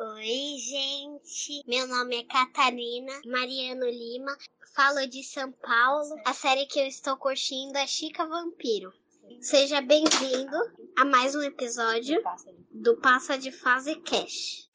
Oi, gente. Meu nome é Catarina Mariano Lima. Falo de São Paulo. A série que eu estou curtindo é Chica Vampiro. Seja bem-vindo a mais um episódio do Passa de Fase Cash.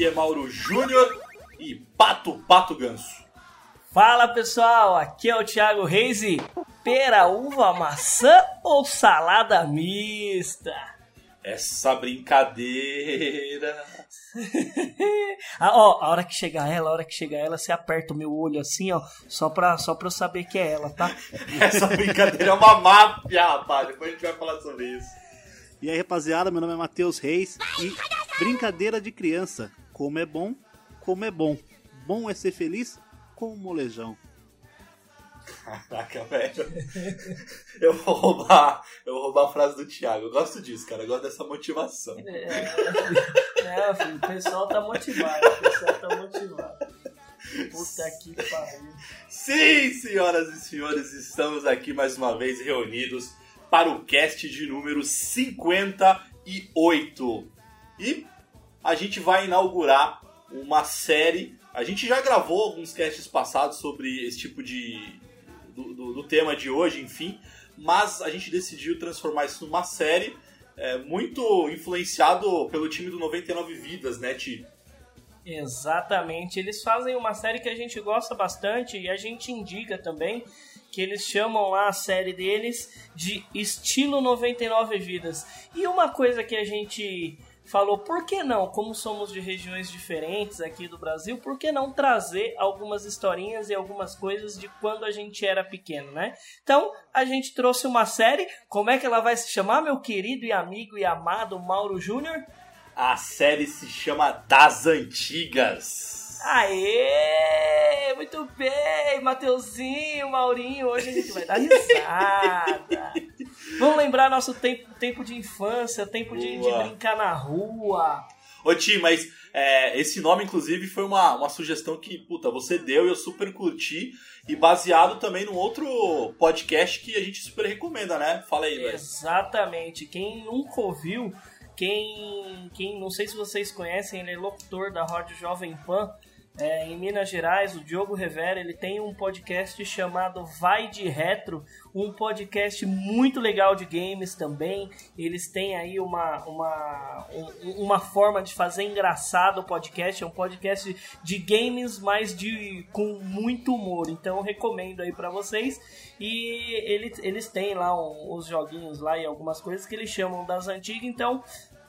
Aqui é Mauro Júnior e Pato Pato Ganso. Fala pessoal, aqui é o Thiago Reis e pera, uva, maçã ou salada mista? Essa brincadeira. ah, ó, a hora que chegar ela, a hora que chegar ela, você aperta o meu olho assim, ó, só pra, só pra eu saber que é ela, tá? Essa brincadeira é uma máfia, rapaz. Depois a gente vai falar sobre isso. E aí, rapaziada, meu nome é Matheus Reis e brincadeira de criança. Como é bom, como é bom. Bom é ser feliz com o molejão. Caraca, velho. Eu vou roubar, eu vou roubar a frase do Thiago. Eu gosto disso, cara. Eu gosto dessa motivação. É, filho, o pessoal tá motivado, o pessoal tá motivado. Puta que pariu. Sim, senhoras e senhores, estamos aqui mais uma vez reunidos para o cast de número 58. E a gente vai inaugurar uma série. A gente já gravou alguns casts passados sobre esse tipo de. do, do- do tema de hoje, enfim. Mas a gente decidiu transformar isso numa série é, muito influenciado pelo time do 99 Vidas, né, Ti? Exatamente, eles fazem uma série que a gente gosta bastante e a gente indica também que eles chamam lá a série deles de Estilo 99 Vidas. E uma coisa que a gente falou, por que não, como somos de regiões diferentes aqui do Brasil, por que não trazer algumas historinhas e algumas coisas de quando a gente era pequeno, né? Então, a gente trouxe uma série, como é que ela vai se chamar, meu querido e amigo e amado Mauro Júnior? A série se chama Das Antigas. Aê! Muito bem, Mateuzinho, Maurinho, hoje a gente vai dar risada. Vamos lembrar nosso tempo, tempo de infância, tempo de, de brincar na rua. Ô Ti, mas é, esse nome, inclusive, foi uma, uma sugestão que, puta, você deu e eu super curti. E baseado também num outro podcast que a gente super recomenda, né? Fala aí, velho. Exatamente. Quem nunca ouviu, quem, quem não sei se vocês conhecem, ele é locutor da Rádio Jovem Pan. É, em Minas Gerais, o Diogo Rivera, ele tem um podcast chamado Vai de Retro, um podcast muito legal de games também. Eles têm aí uma, uma, um- uma forma de fazer engraçado o podcast, é um podcast de games, mas de com muito humor. Então recomendo aí pra vocês. E eles, eles têm lá um- os joguinhos lá e algumas coisas que eles chamam das antigas, então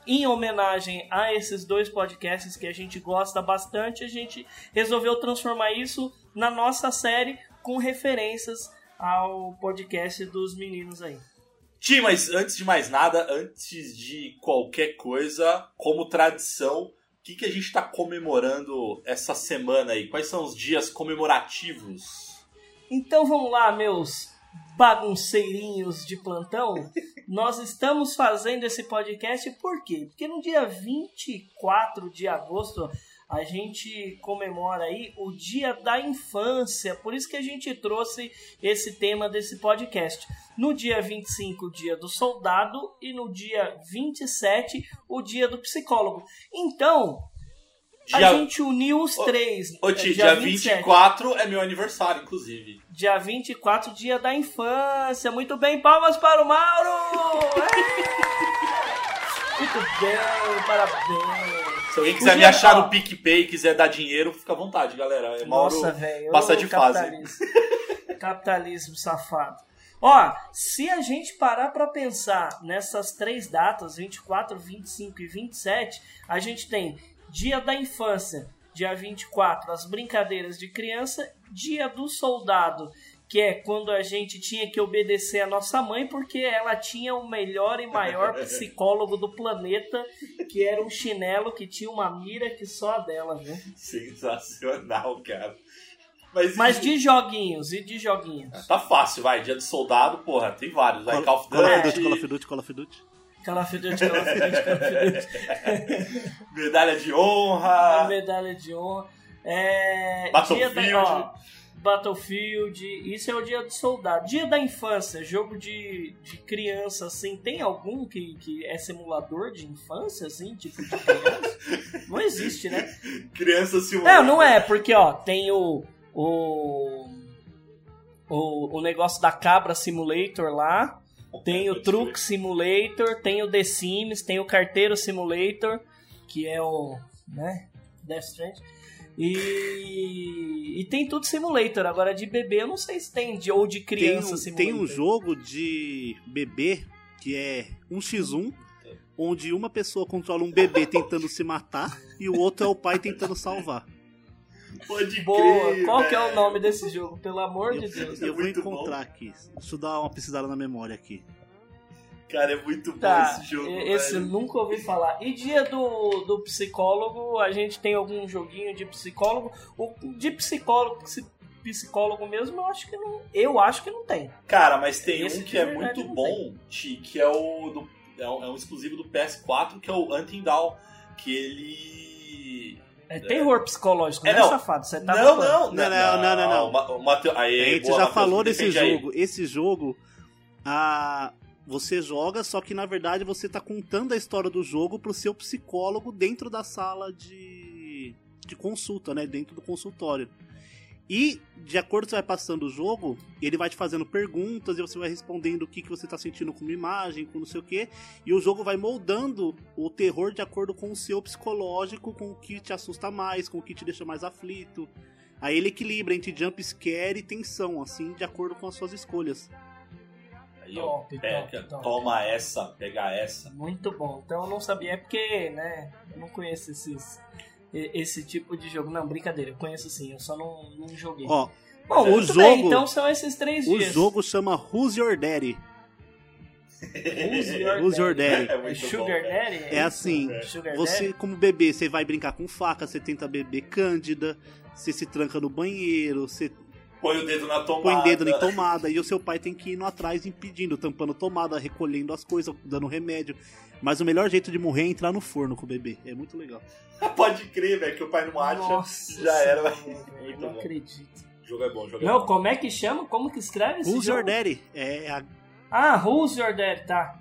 em homenagem a esses dois podcasts que a gente gosta bastante, a gente resolveu transformar isso na nossa série com referências ao podcast dos meninos aí. Ti, mas antes de mais nada, antes de qualquer coisa, como tradição, o que, que a gente tá comemorando essa semana aí? Quais são os dias comemorativos? Então vamos lá, meus bagunceirinhos de plantão. Nós estamos fazendo esse podcast por quê? Porque no dia 24 de agosto a gente comemora aí o Dia da Infância. Por isso que a gente trouxe esse tema desse podcast. No dia 25, o Dia do Soldado e no dia 27, o Dia do Psicólogo. Então, Dia- a gente uniu os três. Ô, É, Ti, dia 24 é meu aniversário, inclusive. Dia 24, dia da infância. Muito bem, palmas para o Mauro! Muito bem, parabéns. Se alguém quiser me dia- achar ó. no PicPay e quiser dar dinheiro, fica à vontade, galera. É Mauro Nossa, velho. passa de fase. capitalismo. capitalismo safado. Ó, se a gente parar pra pensar nessas três datas, 24, 25 e 27, a gente tem Dia da Infância, dia 24, as brincadeiras de criança, Dia do Soldado, que é quando a gente tinha que obedecer a nossa mãe porque ela tinha o melhor e maior psicólogo do planeta, que era um chinelo que tinha uma mira que só a dela, viu? Sensacional, cara. Mas, Mas de joguinhos, e de joguinhos? Tá fácil, vai. Dia do soldado, porra, tem vários. Vai, Call, Call of Duty, Duty, Call of Duty, Call of Duty. Call of Duty, Call of Duty. medalha de A honra. medalha de honra. É, Battlefield. Da, ó, Battlefield, isso é o dia do soldado. Dia da infância, jogo de, de criança, assim, tem algum que, que é simulador de infância, assim, tipo de criança? não existe, né? Criança se Não, não é, porque, ó, tem o, o, o, o negócio da Cabra Simulator lá, tem o Truck Simulator, tem o The Sims, tem o Carteiro Simulator, que é o, né, Death Stranding. E, e tem tudo simulator. Agora de bebê eu não sei se tem, de, ou de Tem criança um, simulator. tem um jogo de bebê que é um x1, onde uma pessoa controla um bebê tentando se matar e o outro é o pai tentando salvar. Pode Boa, crer, qual que é o nome desse jogo? Pelo amor de Eu, Deus. eu vou muito encontrar bom. aqui. Deixa eu dar uma pesquisada na memória aqui. Cara, é muito bom Tá, esse jogo, esse eu velho. nunca ouvi falar. E dia do, do psicólogo, a gente tem algum joguinho de psicólogo? O de psicólogo, psi- psicólogo mesmo, eu acho que não. Eu acho que não tem. Cara, mas tem Esse um de que é muito bom, Ti, que é o do, é, um, é um exclusivo do PS4, que é o Down, que ele... É terror psicológico, É, né, não. safado? Você tá não, não, Não, não, não, não. Ma- o Mateu- Aê, a gente boa, já Matheus, falou desse defende aí. jogo. Esse jogo, a, você joga, só que na verdade você tá contando a história do jogo pro seu psicólogo dentro da sala de, de consulta, né? Dentro do consultório. E, de acordo com você vai passando o jogo, ele vai te fazendo perguntas e você vai respondendo o que, que você tá sentindo com uma imagem, com não sei o que. E o jogo vai moldando o terror de acordo com o seu psicológico, com o que te assusta mais, com o que te deixa mais aflito. Aí ele equilibra entre jump scare e tensão, assim, de acordo com as suas escolhas. Aí, ó, Top, pega, top, top. toma essa, pega essa. Muito bom. Então eu não sabia, é porque, né, eu não conheço esses, esse tipo de jogo. Não, brincadeira, eu conheço sim, eu só não, não joguei. Ó, Bom, o muito bem, jogo- então são esses três o dias. jogo chama Who's Your Daddy? Who's Your Who's Your Daddy? É É Sugar bom. Daddy? É assim, Sugar você Daddy? como bebê, você vai brincar com faca, você tenta beber cândida, você se tranca no banheiro, você Põe o dedo na tomada. põe o dedo em tomada e o seu pai tem que ir indo atrás impedindo, tampando tomada, recolhendo as coisas, dando remédio. Mas o melhor jeito de morrer é entrar no forno com o bebê. É muito legal. Pode crer, velho, que o pai não acha. Nossa já era. Muito não bom. acredito. O jogo é bom, o jogo é Não, bom. como é que chama? Como que escreve esse Who's jogo? Your Daddy? É a Ah, Who's Your Daddy, tá.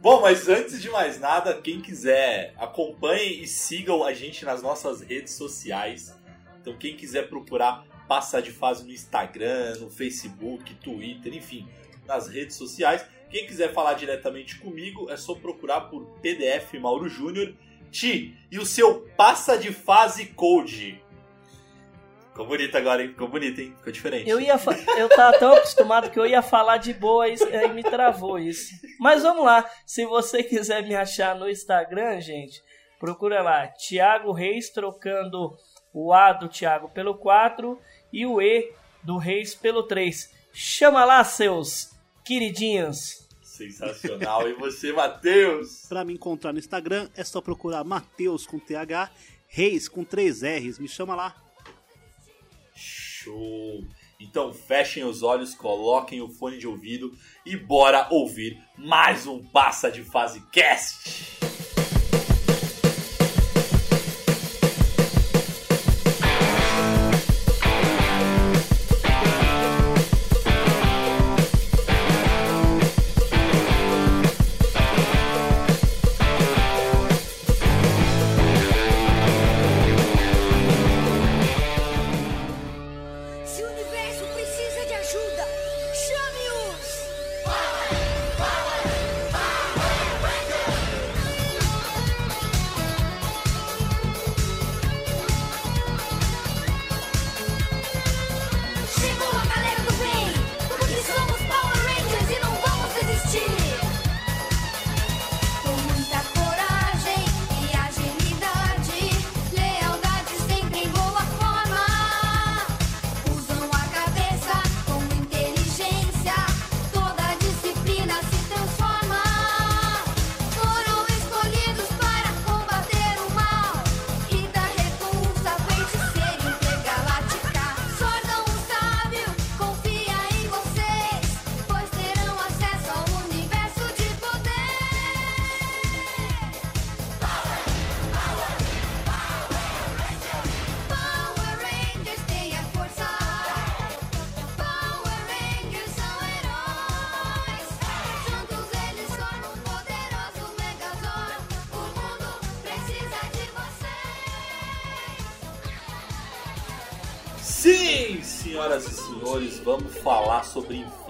Bom, mas antes de mais nada, quem quiser, acompanhe e sigam a gente nas nossas redes sociais. Então, quem quiser procurar Passa de Fase no Instagram, no Facebook, Twitter, enfim, nas redes sociais. Quem quiser falar diretamente comigo, é só procurar por PDF Mauro Júnior. Ti, e o seu Passa de Fase Code? Ficou bonito agora, hein? Ficou bonito, hein? Ficou diferente. Eu ia eu tava tão acostumado que eu ia falar de boa e me travou isso. Mas vamos lá, se você quiser me achar no Instagram, gente, procura lá, Thiago Reis trocando o A do Thiago pelo 4 e o E do Reis pelo 3. Chama lá, seus queridinhos. Sensacional. e você, Matheus? Pra me encontrar no Instagram é só procurar Mateus com TH, Reis com 3 R's. Me chama lá. Show! Então fechem os olhos, coloquem o fone de ouvido e bora ouvir mais um Passa de Fase Cast!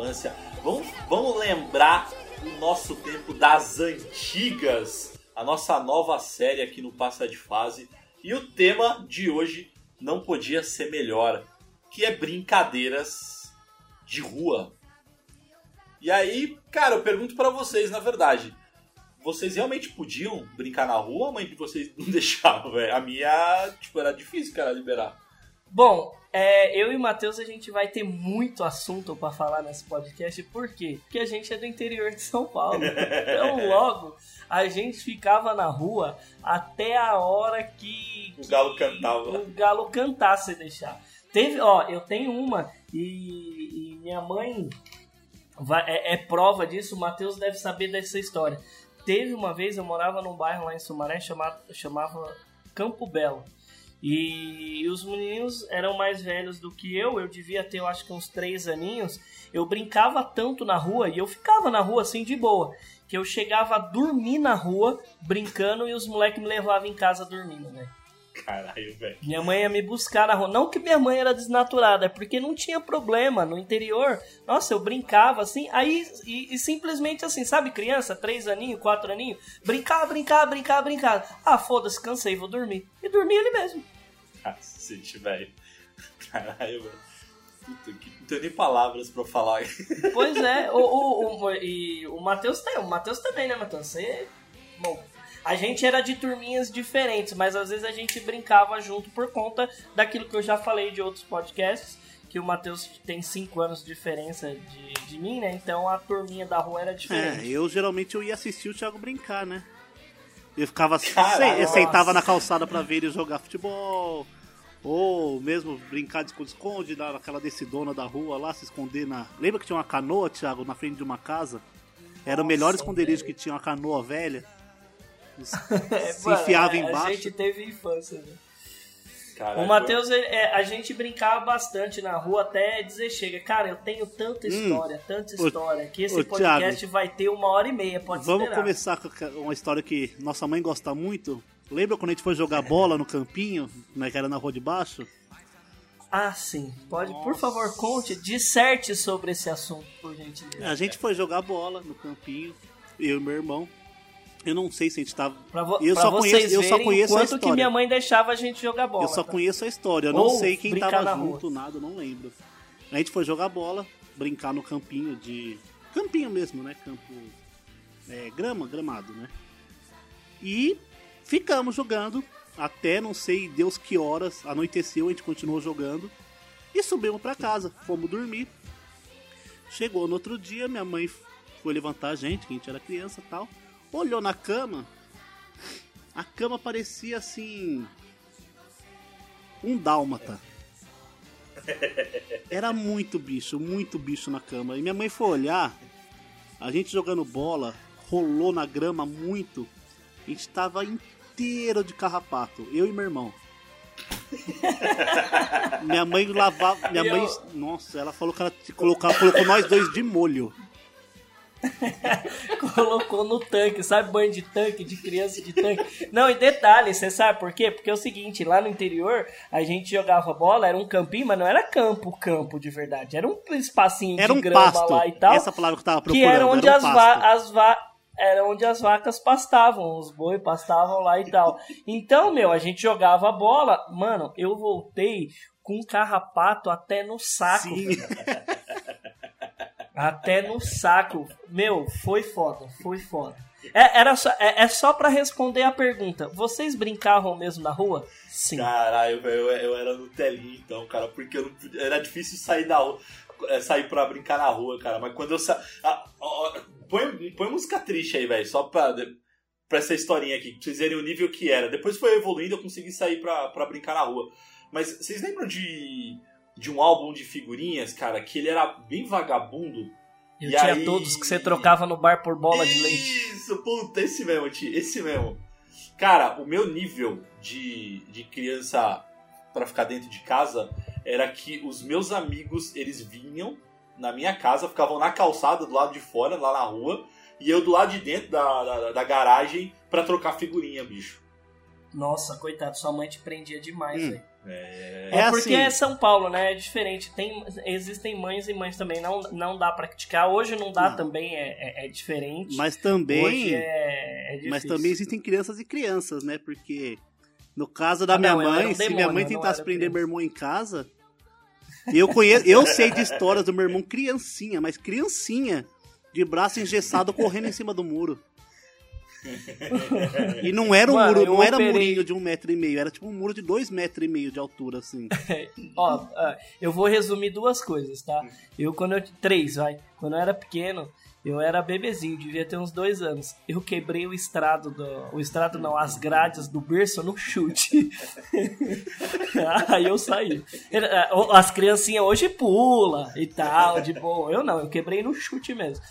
Infância. Vamos, vamos lembrar o nosso tempo das antigas, a nossa nova série aqui no Passa de Fase. E o tema de hoje não podia ser melhor, que é brincadeiras de rua. E aí, cara, eu pergunto para vocês, na verdade, vocês realmente podiam brincar na rua mãe de vocês não deixava, velho? A minha, tipo, era difícil, cara, liberar. Bom, é, eu e o Matheus a gente vai ter muito assunto para falar nesse podcast, por quê? Porque a gente é do interior de São Paulo. Então, logo, a gente ficava na rua até a hora que, O galo cantava. o galo cantasse deixar. Teve, ó, eu tenho uma e, e minha mãe vai- é, é prova disso, o Matheus deve saber dessa história. Teve uma vez, eu morava num bairro lá em Sumaré chamado, chamava Campo Belo. E, os meninos eram mais velhos do que eu, eu devia ter, eu acho que uns três aninhos. Eu brincava tanto na rua e eu ficava na rua assim de boa, que eu chegava a dormir na rua brincando e os moleques me levavam em casa dormindo, né? Caralho, velho. Minha mãe ia me buscar na rua. Não que minha mãe era desnaturada, é porque não tinha problema. No interior, nossa, eu brincava assim, aí e, e simplesmente assim, sabe, criança, três aninhos, quatro aninhos, brincava, brincava, brincava, brincava. Ah, foda-se, cansei, vou dormir. E dormia ali mesmo. Velho. Caralho, velho. Puta que. Não tenho nem palavras pra falar. Pois é, o, o, o, e o Matheus tem, o Matheus também, né, Matheus? Você. Bom, a gente era de turminhas diferentes, mas às vezes a gente brincava junto por conta daquilo que eu já falei de outros podcasts, que o Matheus tem 5 anos de diferença de, de mim, né? Então a turminha da rua era É, diferente. eu geralmente eu ia assistir o Thiago brincar, né? Eu ficava Caralho, eu sentava nossa. na calçada pra ver ele jogar futebol. Ou mesmo brincar de esconde-esconde, dar aquela descidona da rua lá, se esconder na. Lembra que tinha uma canoa, Thiago, na frente de uma casa? Era o melhor Nossa, esconderijo que tinha uma canoa velha. É, se enfiava a- embaixo. A gente teve infância, né? Caralho, O Matheus, é, a gente brincava bastante na rua até dizer chega. Cara, eu tenho tanta história, tanta Ô, história, que esse Hum. podcast Thiago, vai ter uma hora e meia, pode Vamos esperar. começar com uma história que nossa mãe gosta muito. Lembra quando a gente foi jogar bola no campinho, né, que era na rua de baixo? Ah, sim. Pode, por Nossa. favor, conte, disserte sobre esse assunto, por gentileza. A gente foi jogar bola no campinho, eu e meu irmão. Eu não sei se a gente tava. Pra, vo eu pra só conheço, eu só conheço a quanto que história. minha mãe deixava a gente jogar bola. Eu só tá? conheço a história, eu não Ou sei quem tava na rua. junto, nada, eu não lembro. A gente foi jogar bola, brincar no campinho de. Campinho mesmo, né? Campo. É, grama, gramado, né? E ficamos jogando até não sei Deus que horas, anoiteceu, a gente continuou jogando. E subimos pra casa, fomos dormir. Chegou no outro dia, minha mãe foi levantar a gente, que a gente era criança e tal. Olhou na cama, a cama parecia assim. Um dálmata. Era muito bicho, muito bicho na cama. E minha mãe foi olhar, a gente jogando bola, rolou na grama muito. A gente tava inteiro de carrapato, eu e meu irmão. minha mãe lavava. Minha mãe. Nossa, ela falou que ela colocava, colocou nós dois de molho. Colocou no tanque, sabe banho de tanque, de criança de tanque. Não, e detalhe, você sabe por quê? Porque é o seguinte, lá no interior, a gente jogava bola, era um campinho, mas não era campo, campo de verdade. Era um espacinho Era de um grama pasto. lá e tal. Essa palavra que eu tava que procurando. era onde um as, va as va era onde as vacas pastavam, os boi pastavam lá e tal. Então, meu, a gente jogava bola. Mano, eu voltei com um carrapato até no saco. Até no saco. Meu, foi foda, foi foda. É, era só, é, é só pra responder a pergunta. Vocês brincavam mesmo na rua? Sim. Caralho, velho, eu, eu era no telinho então, cara, porque não era difícil sair da rua, é, sair pra brincar na rua, cara. Mas quando eu sa... põe, põe música triste aí, velho, só pra, pra essa historinha aqui, pra vocês verem o nível que era. Depois foi evoluindo, eu consegui sair pra, pra brincar na rua. Mas vocês lembram de, de um álbum de figurinhas, cara, que ele era bem vagabundo? Eu E tinha aí- todos que você trocava no bar por bola de leite. Isso, puta, esse mesmo, tio, esse mesmo. Cara, o meu nível de, de criança pra ficar dentro de casa era que os meus amigos, eles vinham na minha casa, ficavam na calçada do lado de fora, lá na rua, e eu do lado de dentro da, da, da garagem pra trocar figurinha, bicho. Nossa, coitado, sua mãe te prendia demais, Hum. velho. É, É, porque assim. é São Paulo, né? É diferente. Tem, existem mães e mães também. Não, não dá pra criticar. Hoje não dá Não. também, é, é, é diferente. Mas também. É, é. Mas também existem crianças e crianças, né? Porque no caso da Ah, minha não, mãe, um se minha demônio, mãe eu não tentasse prender criança. meu irmão em casa, eu conheço, eu sei de histórias do meu irmão criancinha, mas criancinha, de braço engessado correndo em cima do muro. E não era um Mano, muro, não era operei- murinho de um metro e meio, era tipo um muro de dois metros e meio de altura, assim. Ó, eu vou resumir duas coisas, tá? Eu, quando eu. Três, vai. Quando eu era pequeno, eu era bebezinho, devia ter uns dois anos. Eu quebrei o estrado do. O estrado não, as grades do berço no chute. Aí eu saí. As criancinhas hoje pula e tal, de boa. Eu não, eu quebrei no chute mesmo.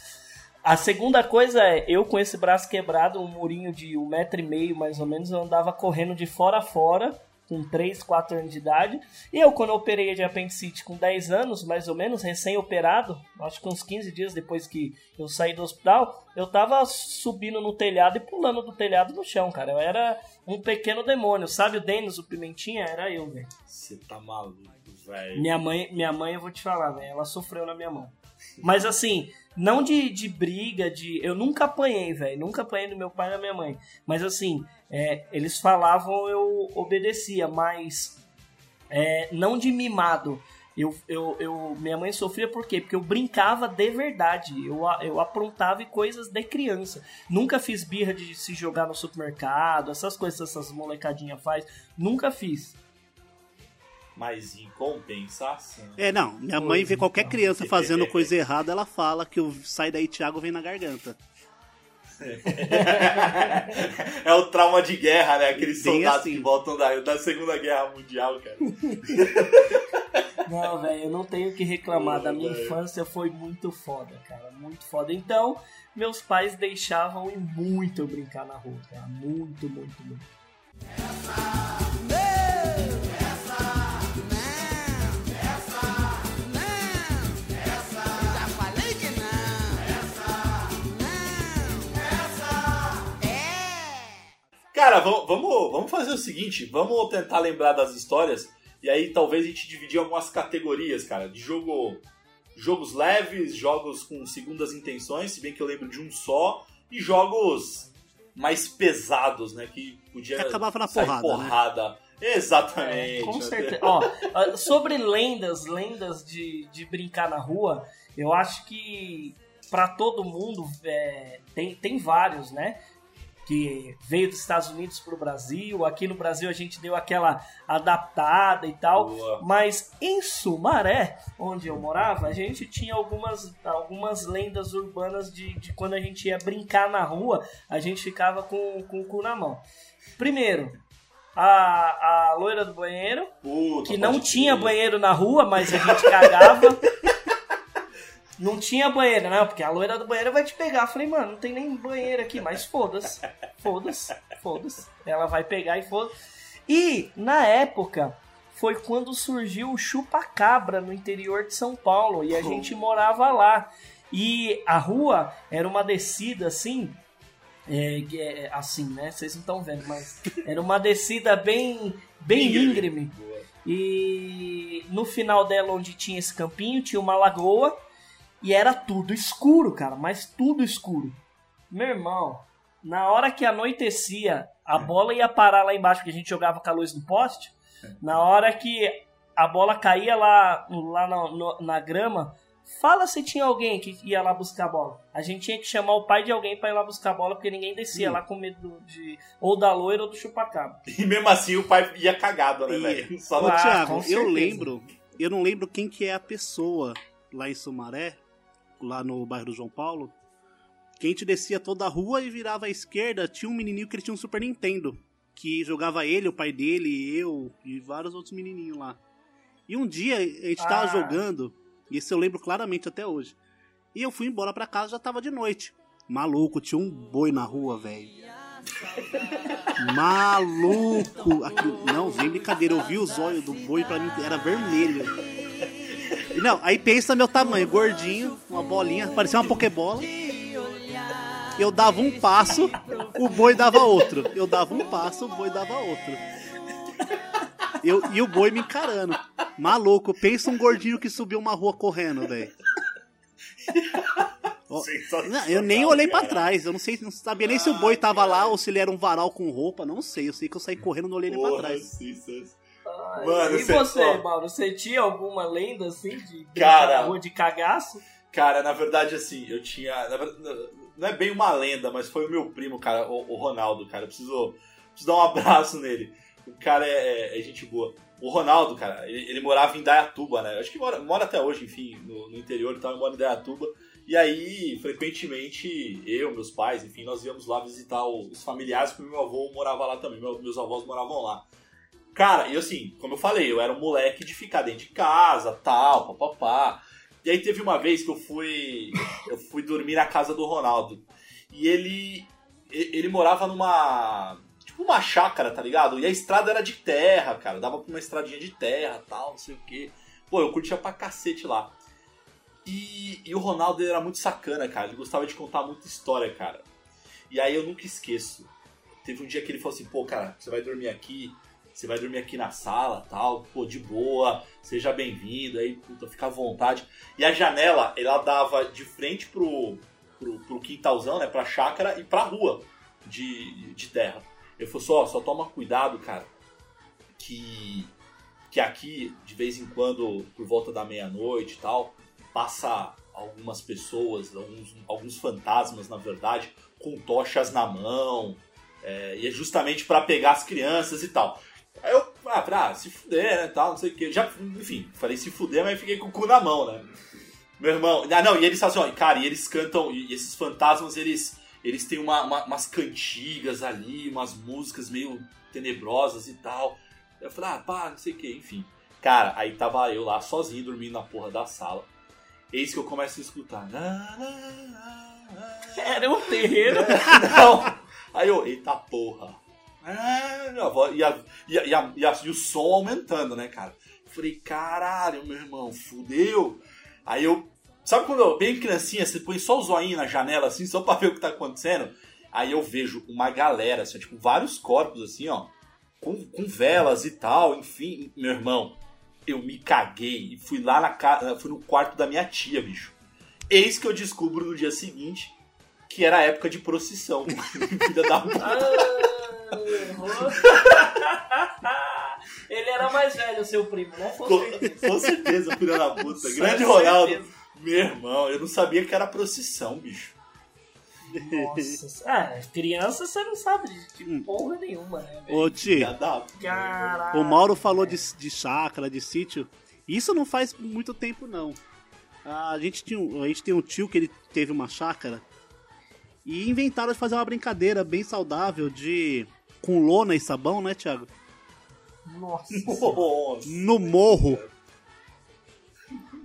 A segunda coisa é, eu com esse braço quebrado, um murinho de um metro e meio mais ou menos, eu andava correndo de fora a fora, com 3, 4 anos de idade. E eu, quando eu operei de apendicite com 10 anos, mais ou menos, recém-operado, acho que uns 15 dias depois que eu saí do hospital, eu tava subindo no telhado e pulando do telhado no chão, cara. Eu era um pequeno demônio, sabe o Denis, o Pimentinha? Era eu, velho. Você tá maluco, velho. Minha mãe, minha mãe, eu vou te falar, velho, ela sofreu na minha mão. Mas assim, não de, de briga, de. Eu nunca apanhei, velho. Nunca apanhei do meu pai e da minha mãe. Mas assim, é, eles falavam, eu obedecia, mas é, não de mimado. Eu, eu, eu, minha mãe sofria por quê? Porque eu brincava de verdade. Eu, eu aprontava coisas de criança. Nunca fiz birra de se jogar no supermercado, essas coisas que essas molecadinhas faz. Nunca fiz. Mas em compensação. É, não, minha mãe vê qualquer então. criança fazendo coisa errada, ela fala que o sai daí Thiago vem na garganta. é o trauma de guerra, né? Aqueles Bem soldados assim. que voltam da, da Segunda Guerra Mundial, cara. Não, velho, eu não tenho o que reclamar. Da minha infância foi muito foda, cara. Muito foda. Então, meus pais deixavam ir muito eu brincar na rua, cara. Muito, muito, muito. Já Cara, vamos, vamos, fazer o seguinte: vamos tentar lembrar das histórias. E aí talvez a gente dividir algumas categorias, cara, de jogo. Jogos leves, jogos com segundas intenções, se bem que eu lembro de um só, e jogos mais pesados, né? Que podia Que acabava na sair porrada, né? porrada. Exatamente. É, com certeza. Ó, ah, sobre lendas, lendas de, de brincar na rua, eu acho que pra todo mundo é, tem, tem vários, né? Que veio dos Estados Unidos pro Brasil. Aqui no Brasil a gente deu aquela adaptada e tal. Boa. Mas em Sumaré, onde eu morava, a gente tinha algumas, algumas lendas urbanas de, de quando a gente ia brincar na rua, a gente ficava com, com o cu na mão. Primeiro, a, a loira do banheiro, Puta, que não tinha crer. banheiro na rua, mas a gente cagava. Não tinha banheiro, não, porque a loira do banheiro vai te pegar. Eu falei, mano, não tem nem banheiro aqui, mas foda-se, foda-se, foda-se. Ela vai pegar e foda E, na época, foi quando surgiu o chupa-cabra no interior de São Paulo, e a gente morava lá. E a rua era uma descida assim, é, é, assim, né? Vocês não estão vendo, mas era uma descida bem, bem íngreme. E no final dela, onde tinha esse campinho, tinha uma lagoa e era tudo escuro, cara, mas tudo escuro. Meu irmão, na hora que anoitecia, a bola ia parar lá embaixo, porque a gente jogava com a luz no poste. Na hora que a bola caía lá, lá na, no- na grama, fala se tinha alguém que ia lá buscar a bola. A gente tinha que chamar o pai de alguém pra ir lá buscar a bola, porque ninguém descia lá com medo de ou da loira ou do chupacabra. E mesmo assim o pai ia cagado, né, E- velho? Só Ô, não... Ah, Thiago, eu lembro, eu não lembro quem que é a pessoa lá em Sumaré, lá no bairro do João Paulo, que a gente descia toda a rua e virava à esquerda, tinha um menininho que ele tinha um Super Nintendo, que jogava ele, o pai dele, eu e vários outros menininhos lá. E um dia a gente tava Ah. jogando, e esse eu lembro claramente até hoje. E eu fui embora pra casa, já tava de noite. Maluco, tinha um boi na rua, velho. Maluco! Aquilo- não, sem brincadeira, eu vi os olhos do boi pra mim, era vermelho. Não, aí pensa meu tamanho, gordinho, uma bolinha, parecia uma pokebola. Eu dava um passo, o boi dava outro. Eu dava um passo, o boi dava outro. Eu, e o boi me encarando. Maluco, pensa um gordinho que subiu uma rua correndo, velho. Eu nem olhei pra trás, eu não sei, não sabia nem se o boi tava lá ou se ele era um varal com roupa, não sei. Eu sei que eu saí correndo e não olhei nem pra trás. Mano, e cê- você, ó. Mauro? Você tinha alguma lenda assim de Cara. rua de cagaço? Cara, na verdade, assim, eu tinha. na verdade, não é bem uma lenda, mas foi o meu primo, cara, o, o Ronaldo, cara. Eu preciso, preciso dar um abraço nele. O cara é, é gente boa. O Ronaldo, cara, ele, ele morava em Dayatuba, né? Acho que mora, mora até hoje, enfim, no, no interior e tal, ele mora em Dayatuba. E aí, frequentemente, eu, meus pais, enfim, nós íamos lá visitar os familiares, porque meu avô morava lá também, meu- meus avós moravam lá. Cara, e assim, como eu falei, eu era um moleque de ficar dentro de casa, tal, papapá. E aí teve uma vez que eu fui eu fui dormir na casa do Ronaldo. E ele ele morava numa tipo uma chácara, tá ligado? E a estrada era de terra, cara, dava pra uma estradinha de terra, tal, não sei o quê. Pô, eu curtia pra cacete lá. E, e o Ronaldo era muito sacana, cara. Ele gostava de contar muita história, cara. E aí eu nunca esqueço. Teve um dia que ele falou assim, pô, cara, você vai dormir aqui, você vai dormir aqui na sala, tal, pô, de boa, seja bem-vindo, aí, puta, fica à vontade. E a janela, ela dava de frente pro, pro, pro quintalzão, né, pra chácara e pra rua de, de terra. Ele falou só, só toma cuidado, cara, que, que aqui, de vez em quando, por volta da meia-noite e tal, passa algumas pessoas, alguns, alguns fantasmas, na verdade, com tochas na mão, é, e é justamente pra pegar as crianças e tal. Aí eu, ah, pra se fuder, né, tal, não sei o que. Já, enfim, falei se fuder, mas fiquei com o cu na mão, né? Meu irmão, ah, não, e eles falam assim, ó, cara, e eles cantam, e esses fantasmas, eles, eles têm uma, uma- umas cantigas ali, umas músicas meio tenebrosas e tal. Eu falei, ah, pá, não sei o que, enfim. Cara, aí tava eu lá sozinho, dormindo na porra da sala. Eis que eu começo a escutar. Era um terreiro. Não! Aí eu, eita porra. Ah, voz- e, e, o som aumentando, né, cara? Falei, caralho, meu irmão, fudeu. Aí eu. Sabe quando eu, bem criancinha, você põe só o zoinho na janela, assim, só pra ver o que tá acontecendo? Aí eu vejo uma galera, assim, tipo, vários corpos, assim, ó, com, com velas e tal, enfim, meu irmão. Eu me caguei e fui lá na casa, fui no quarto da minha tia, bicho. Eis que eu descubro no dia seguinte que era a época de procissão. Filha da puta. Ah, errou. Ele era mais velho, o seu primo, né? Com Com, certeza. com certeza, filha da puta. Grande Ronaldo. certeza. Meu irmão, eu não sabia que era procissão, bicho. Nossa. Ah, criança você não sabe de, de porra nenhuma, né? velho? Ô, Ti. Caralho. o Mauro falou de, de chácara, de sítio. Isso não faz muito tempo, não. A gente, tinha, um- a gente tem um tio que ele teve uma chácara e inventaram de fazer uma brincadeira bem saudável de. Com lona e sabão, né, Thiago? Nossa. Nossa. No morro.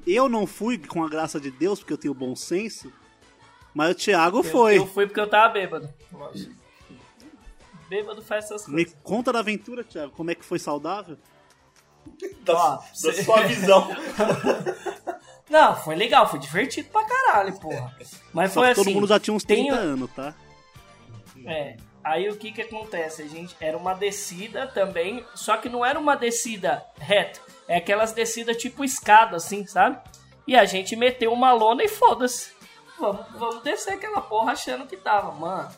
Eu não fui com a graça de Deus, porque eu tenho bom senso. Mas o Thiago Eu- foi. Eu, fui porque eu tava bêbado. Lógico. Bêbado faz essas Me coisas. conta da aventura, Thiago. Como é que foi saudável? Da, da cê- sua visão. Não, foi legal, foi divertido pra caralho, porra. Mas Só foi que assim. todo mundo já tinha uns tem 30 o- anos, tá? É. Aí o que que acontece? A gente era uma descida também, só que não era uma descida reta. É aquelas descidas tipo escada, assim, sabe? E a gente meteu uma lona e foda-se. Vamos, vamos descer aquela porra achando que tava, mano.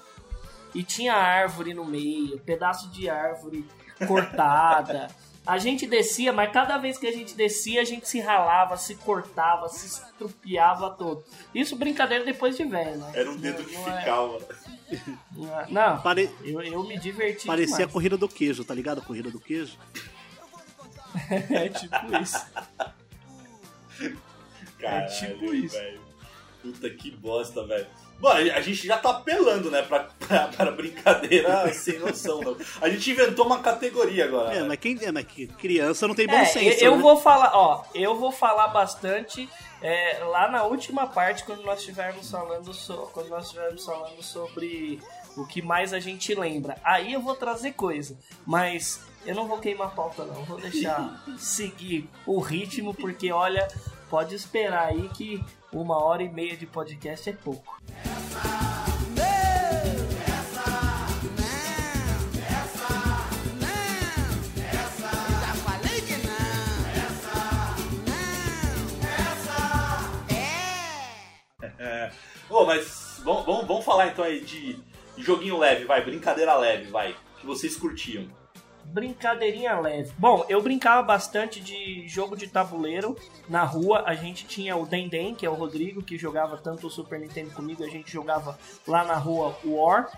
E tinha árvore no meio, pedaço de árvore cortada. A gente descia, mas cada vez que a gente descia, a gente se ralava, se cortava, se estrupiava todo. Isso brincadeira depois de velho, né? Era um dedo que Não é- ficava. não é- Pare- eu, eu me diverti Parecia a demais. corrida do queijo, tá ligado? A corrida do queijo. É tipo isso. Caralho, tipo isso. velho. Puta que bosta, velho. Bom, a gente já tá apelando, né, pra, pra, pra brincadeira sem noção. Não. A gente inventou uma categoria agora. É, né? mas quem é, mas que criança não tem bom É, senso, eu né? vou falar, ó, eu vou falar bastante é, lá na última parte quando nós estivermos falando so, quando nós estivermos falando sobre o que mais a gente lembra. Aí eu vou trazer coisa, mas eu não vou queimar a pauta não, vou deixar seguir o ritmo porque olha, pode esperar aí que uma hora e meia de podcast é pouco. É. Ô, oh, mas vamos, vamos, vamos falar então aí de joguinho leve, vai, brincadeira leve, vai, que vocês curtiam. Brincadeirinha leve. Bom, eu brincava bastante de jogo de tabuleiro na rua. A gente tinha o Dendem, que é o Rodrigo, que jogava tanto o Super Nintendo comigo. A gente jogava lá na rua War.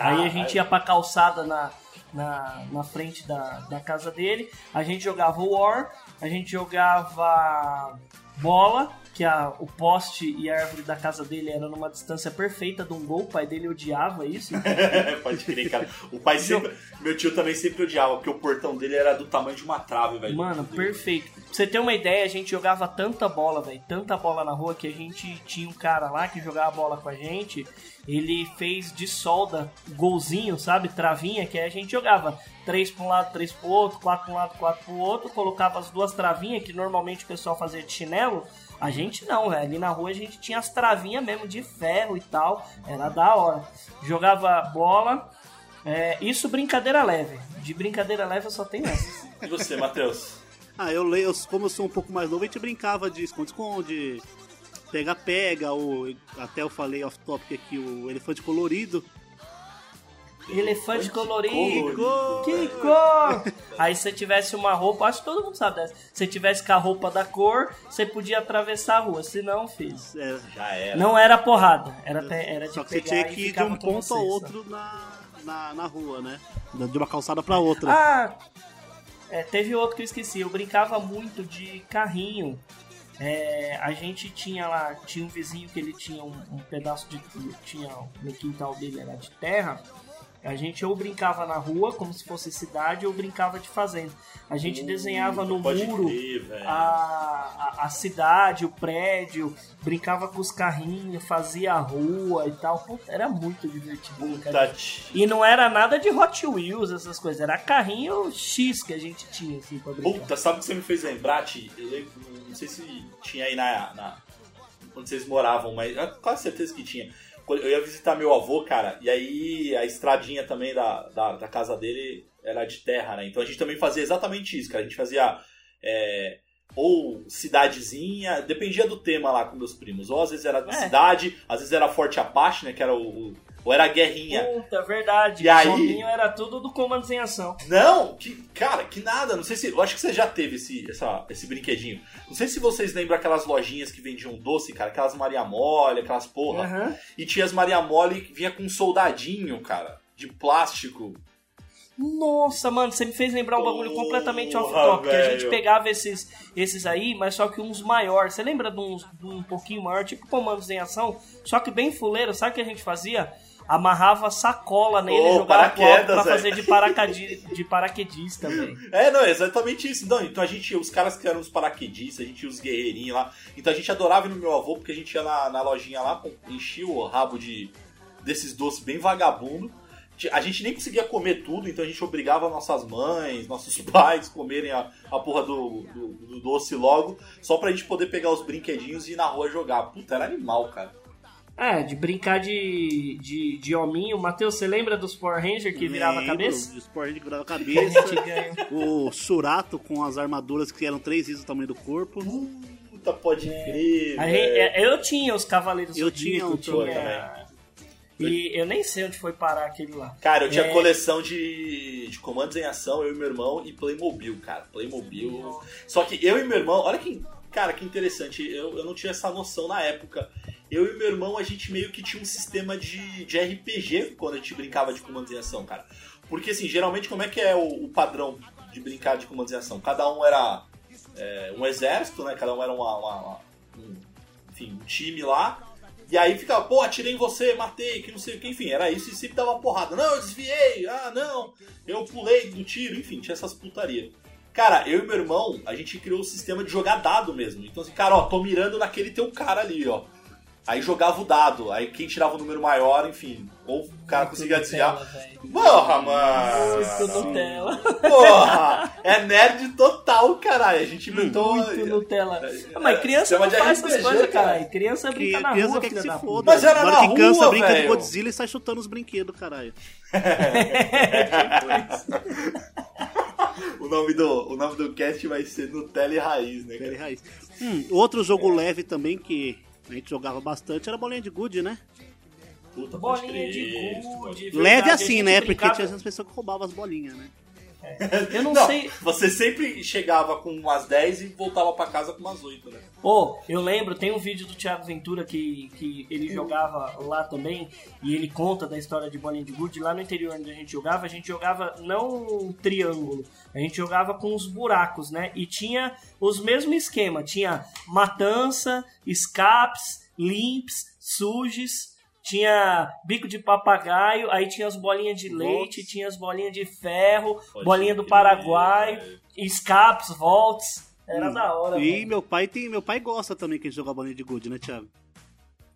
Aí a gente ia pra calçada na, na, na frente da, da casa dele. A gente jogava War. A gente jogava bola, que a, o poste e a árvore da casa dele eram numa distância perfeita de um gol. O pai dele odiava isso. Pode crer, cara. O pai sempre. Meu tio também sempre odiava, porque o portão dele era do tamanho de uma trave, velho. Mano, perfeito. Pra você ter uma ideia, a gente jogava tanta bola, velho, tanta bola na rua que a gente tinha um cara lá que jogava bola com a gente. Ele fez de solda golzinho, sabe? Travinha, que aí a gente jogava três pra um lado, três pro outro, quatro pra um lado, quatro pro outro, colocava as duas travinhas, que normalmente o pessoal fazia de chinelo. A gente não, velho. Ali na rua a gente tinha as travinhas mesmo de ferro e tal. Era da hora. Jogava bola. É, isso brincadeira leve. De brincadeira leve eu só tenho essas. E você, Matheus? Ah, eu leio, como eu sou um pouco mais novo, a gente brincava de esconde-esconde, pega-pega, ou até eu falei off-topic aqui, o elefante colorido. Elefante colorido. Que cor! Aí se você tivesse uma roupa, acho que todo mundo sabe dessa. Se você tivesse com a roupa da cor, você podia atravessar a rua. Se não, fiz. É, Já era. Não era porrada, era, era de só que você tinha que ir de um ponto você, a outro na, na, na rua, né? De uma calçada pra outra. Ah, é, teve outro que eu esqueci. Eu brincava muito de carrinho. É, a gente tinha lá, tinha um vizinho que ele tinha um, um pedaço de. tinha no quintal dele era de terra. A gente ou brincava na rua, como se fosse cidade, ou brincava de fazenda. A gente desenhava no muro crer, a, a, a cidade, o prédio, brincava com os carrinhos, fazia a rua e tal. Puta, era muito divertido. ti- E não era nada de Hot Wheels, essas coisas. Era carrinho X que a gente tinha, assim, pra brincar. Puta, sabe o que você me fez lembrar, Ti? Eu lembro, não sei se tinha aí na, na- Onde vocês moravam, mas quase certeza que tinha. Eu ia visitar meu avô, cara, e aí a estradinha também da, da, da casa dele era de terra, né? Então a gente também fazia exatamente isso, cara. A gente fazia. é, ou cidadezinha, dependia do tema lá com meus primos. Ou às vezes era É. cidade, às vezes era Forte Apache, né? Que era o. o- ou era guerrinha. Puta, verdade. E aí- joguinho era tudo do comandos em ação. Não, que, cara, que nada. Não sei se. Eu acho que você já teve esse, essa, esse brinquedinho. Não sei se vocês lembram aquelas lojinhas que vendiam doce, cara. Aquelas Maria Mole, aquelas porra. Aham. E tinha as Maria Mole que vinha com um soldadinho, cara. De plástico. Nossa, mano, você me fez lembrar um bagulho Porra, completamente off-top. Que a gente pegava esses, esses aí, mas só que uns maiores. Você lembra de, uns, de um pouquinho maior, tipo comandos em ação? Só que bem fuleiro, sabe o que a gente fazia? Amarrava sacola nele Ô, e jogava paraquedas, pra velho. fazer de, de paraquedista, velho. É, não, é exatamente isso. Não, então a gente, os caras que eram os paraquedistas, a gente os guerreirinhos lá. Então a gente adorava ir no meu avô, porque a gente ia na, na lojinha lá, enchia o rabo de desses doces bem vagabundo. A gente nem conseguia comer tudo, então a gente obrigava nossas mães, nossos pais comerem a, a porra do, do, do doce logo, só pra gente poder pegar os brinquedinhos e ir na rua jogar. Puta, era animal, cara. É, de brincar de, de, de hominho. Matheus, você lembra dos Power Ranger que virava a cabeça? O Sport Ranger que virava a cabeça. o Surato com as armaduras que eram três vezes o tamanho do corpo. Puta, pode crer. Velho. gente- é, eu tinha os Cavaleiros Eu tinha um tinha... E eu nem sei onde foi parar aquele lá. Cara, eu tinha É. coleção de, de comandos em ação, eu e meu irmão, e Playmobil, cara. Playmobil. Só que eu e meu irmão, olha que. Cara, que interessante, eu, eu não tinha essa noção na época. Eu e meu irmão, a gente meio que tinha um sistema de, de RPG quando a gente brincava de comandos em ação, cara. Porque, assim, geralmente, como é que é o, o padrão de brincar de comandos em ação? Cada um era é, um exército, né? Cada um era uma, uma- uma- um, enfim, um time lá. E aí ficava, pô, atirei em você, matei, que não sei o que, enfim, era isso e sempre dava porrada. Não, eu desviei, ah, não, eu pulei do tiro, enfim, tinha essas putaria. Cara, eu e meu irmão, a gente criou um sistema de jogar dado mesmo. Então, assim, cara, ó, tô mirando naquele teu cara ali, ó. Aí jogava o dado, aí quem tirava o número maior, enfim, ou o cara conseguia desviar. Nutella. Porra, mano! Muito Nutella. Porra! É nerd total, caralho. A gente inventou. Muito Nutella. É, Ah, Mas criança não faz essas coisas, cara. caralho. Criança brinca na criança rua, filha se da foda. puta. Mas era Na que cansa, rua, brinca de velho. Godzilla e sai chutando os brinquedos, caralho. O nome, do, o nome do cast vai ser Nutella e Raiz, né? Pele Cara? raiz. Hum, outro jogo leve também que a gente jogava bastante, era bolinha de gude, né? Puta, Bolinha de gude. Leve a assim, né? Porque brincava- tinha essas pessoas que roubavam as bolinhas, né? Eu não, Não, sei. você sempre chegava com umas 10 e voltava pra casa com umas 8, né? Ô, eu lembro, tem um vídeo do Thiago Ventura que, que ele jogava lá também, e ele conta da história de bolinha de gude. Lá no interior onde a gente jogava, a gente jogava não um triângulo, a gente jogava com os buracos, né? E tinha os mesmos esquema, tinha matança, escapes, limps, sujes, tinha bico de papagaio, aí tinha as bolinhas de leite, Volts. tinha as bolinhas de ferro, Pode bolinha do Paraguai, velho. escapes, volts. Era da hora, E velho. meu pai tem, meu pai gosta também que joga bolinha de gude, né, Thiago?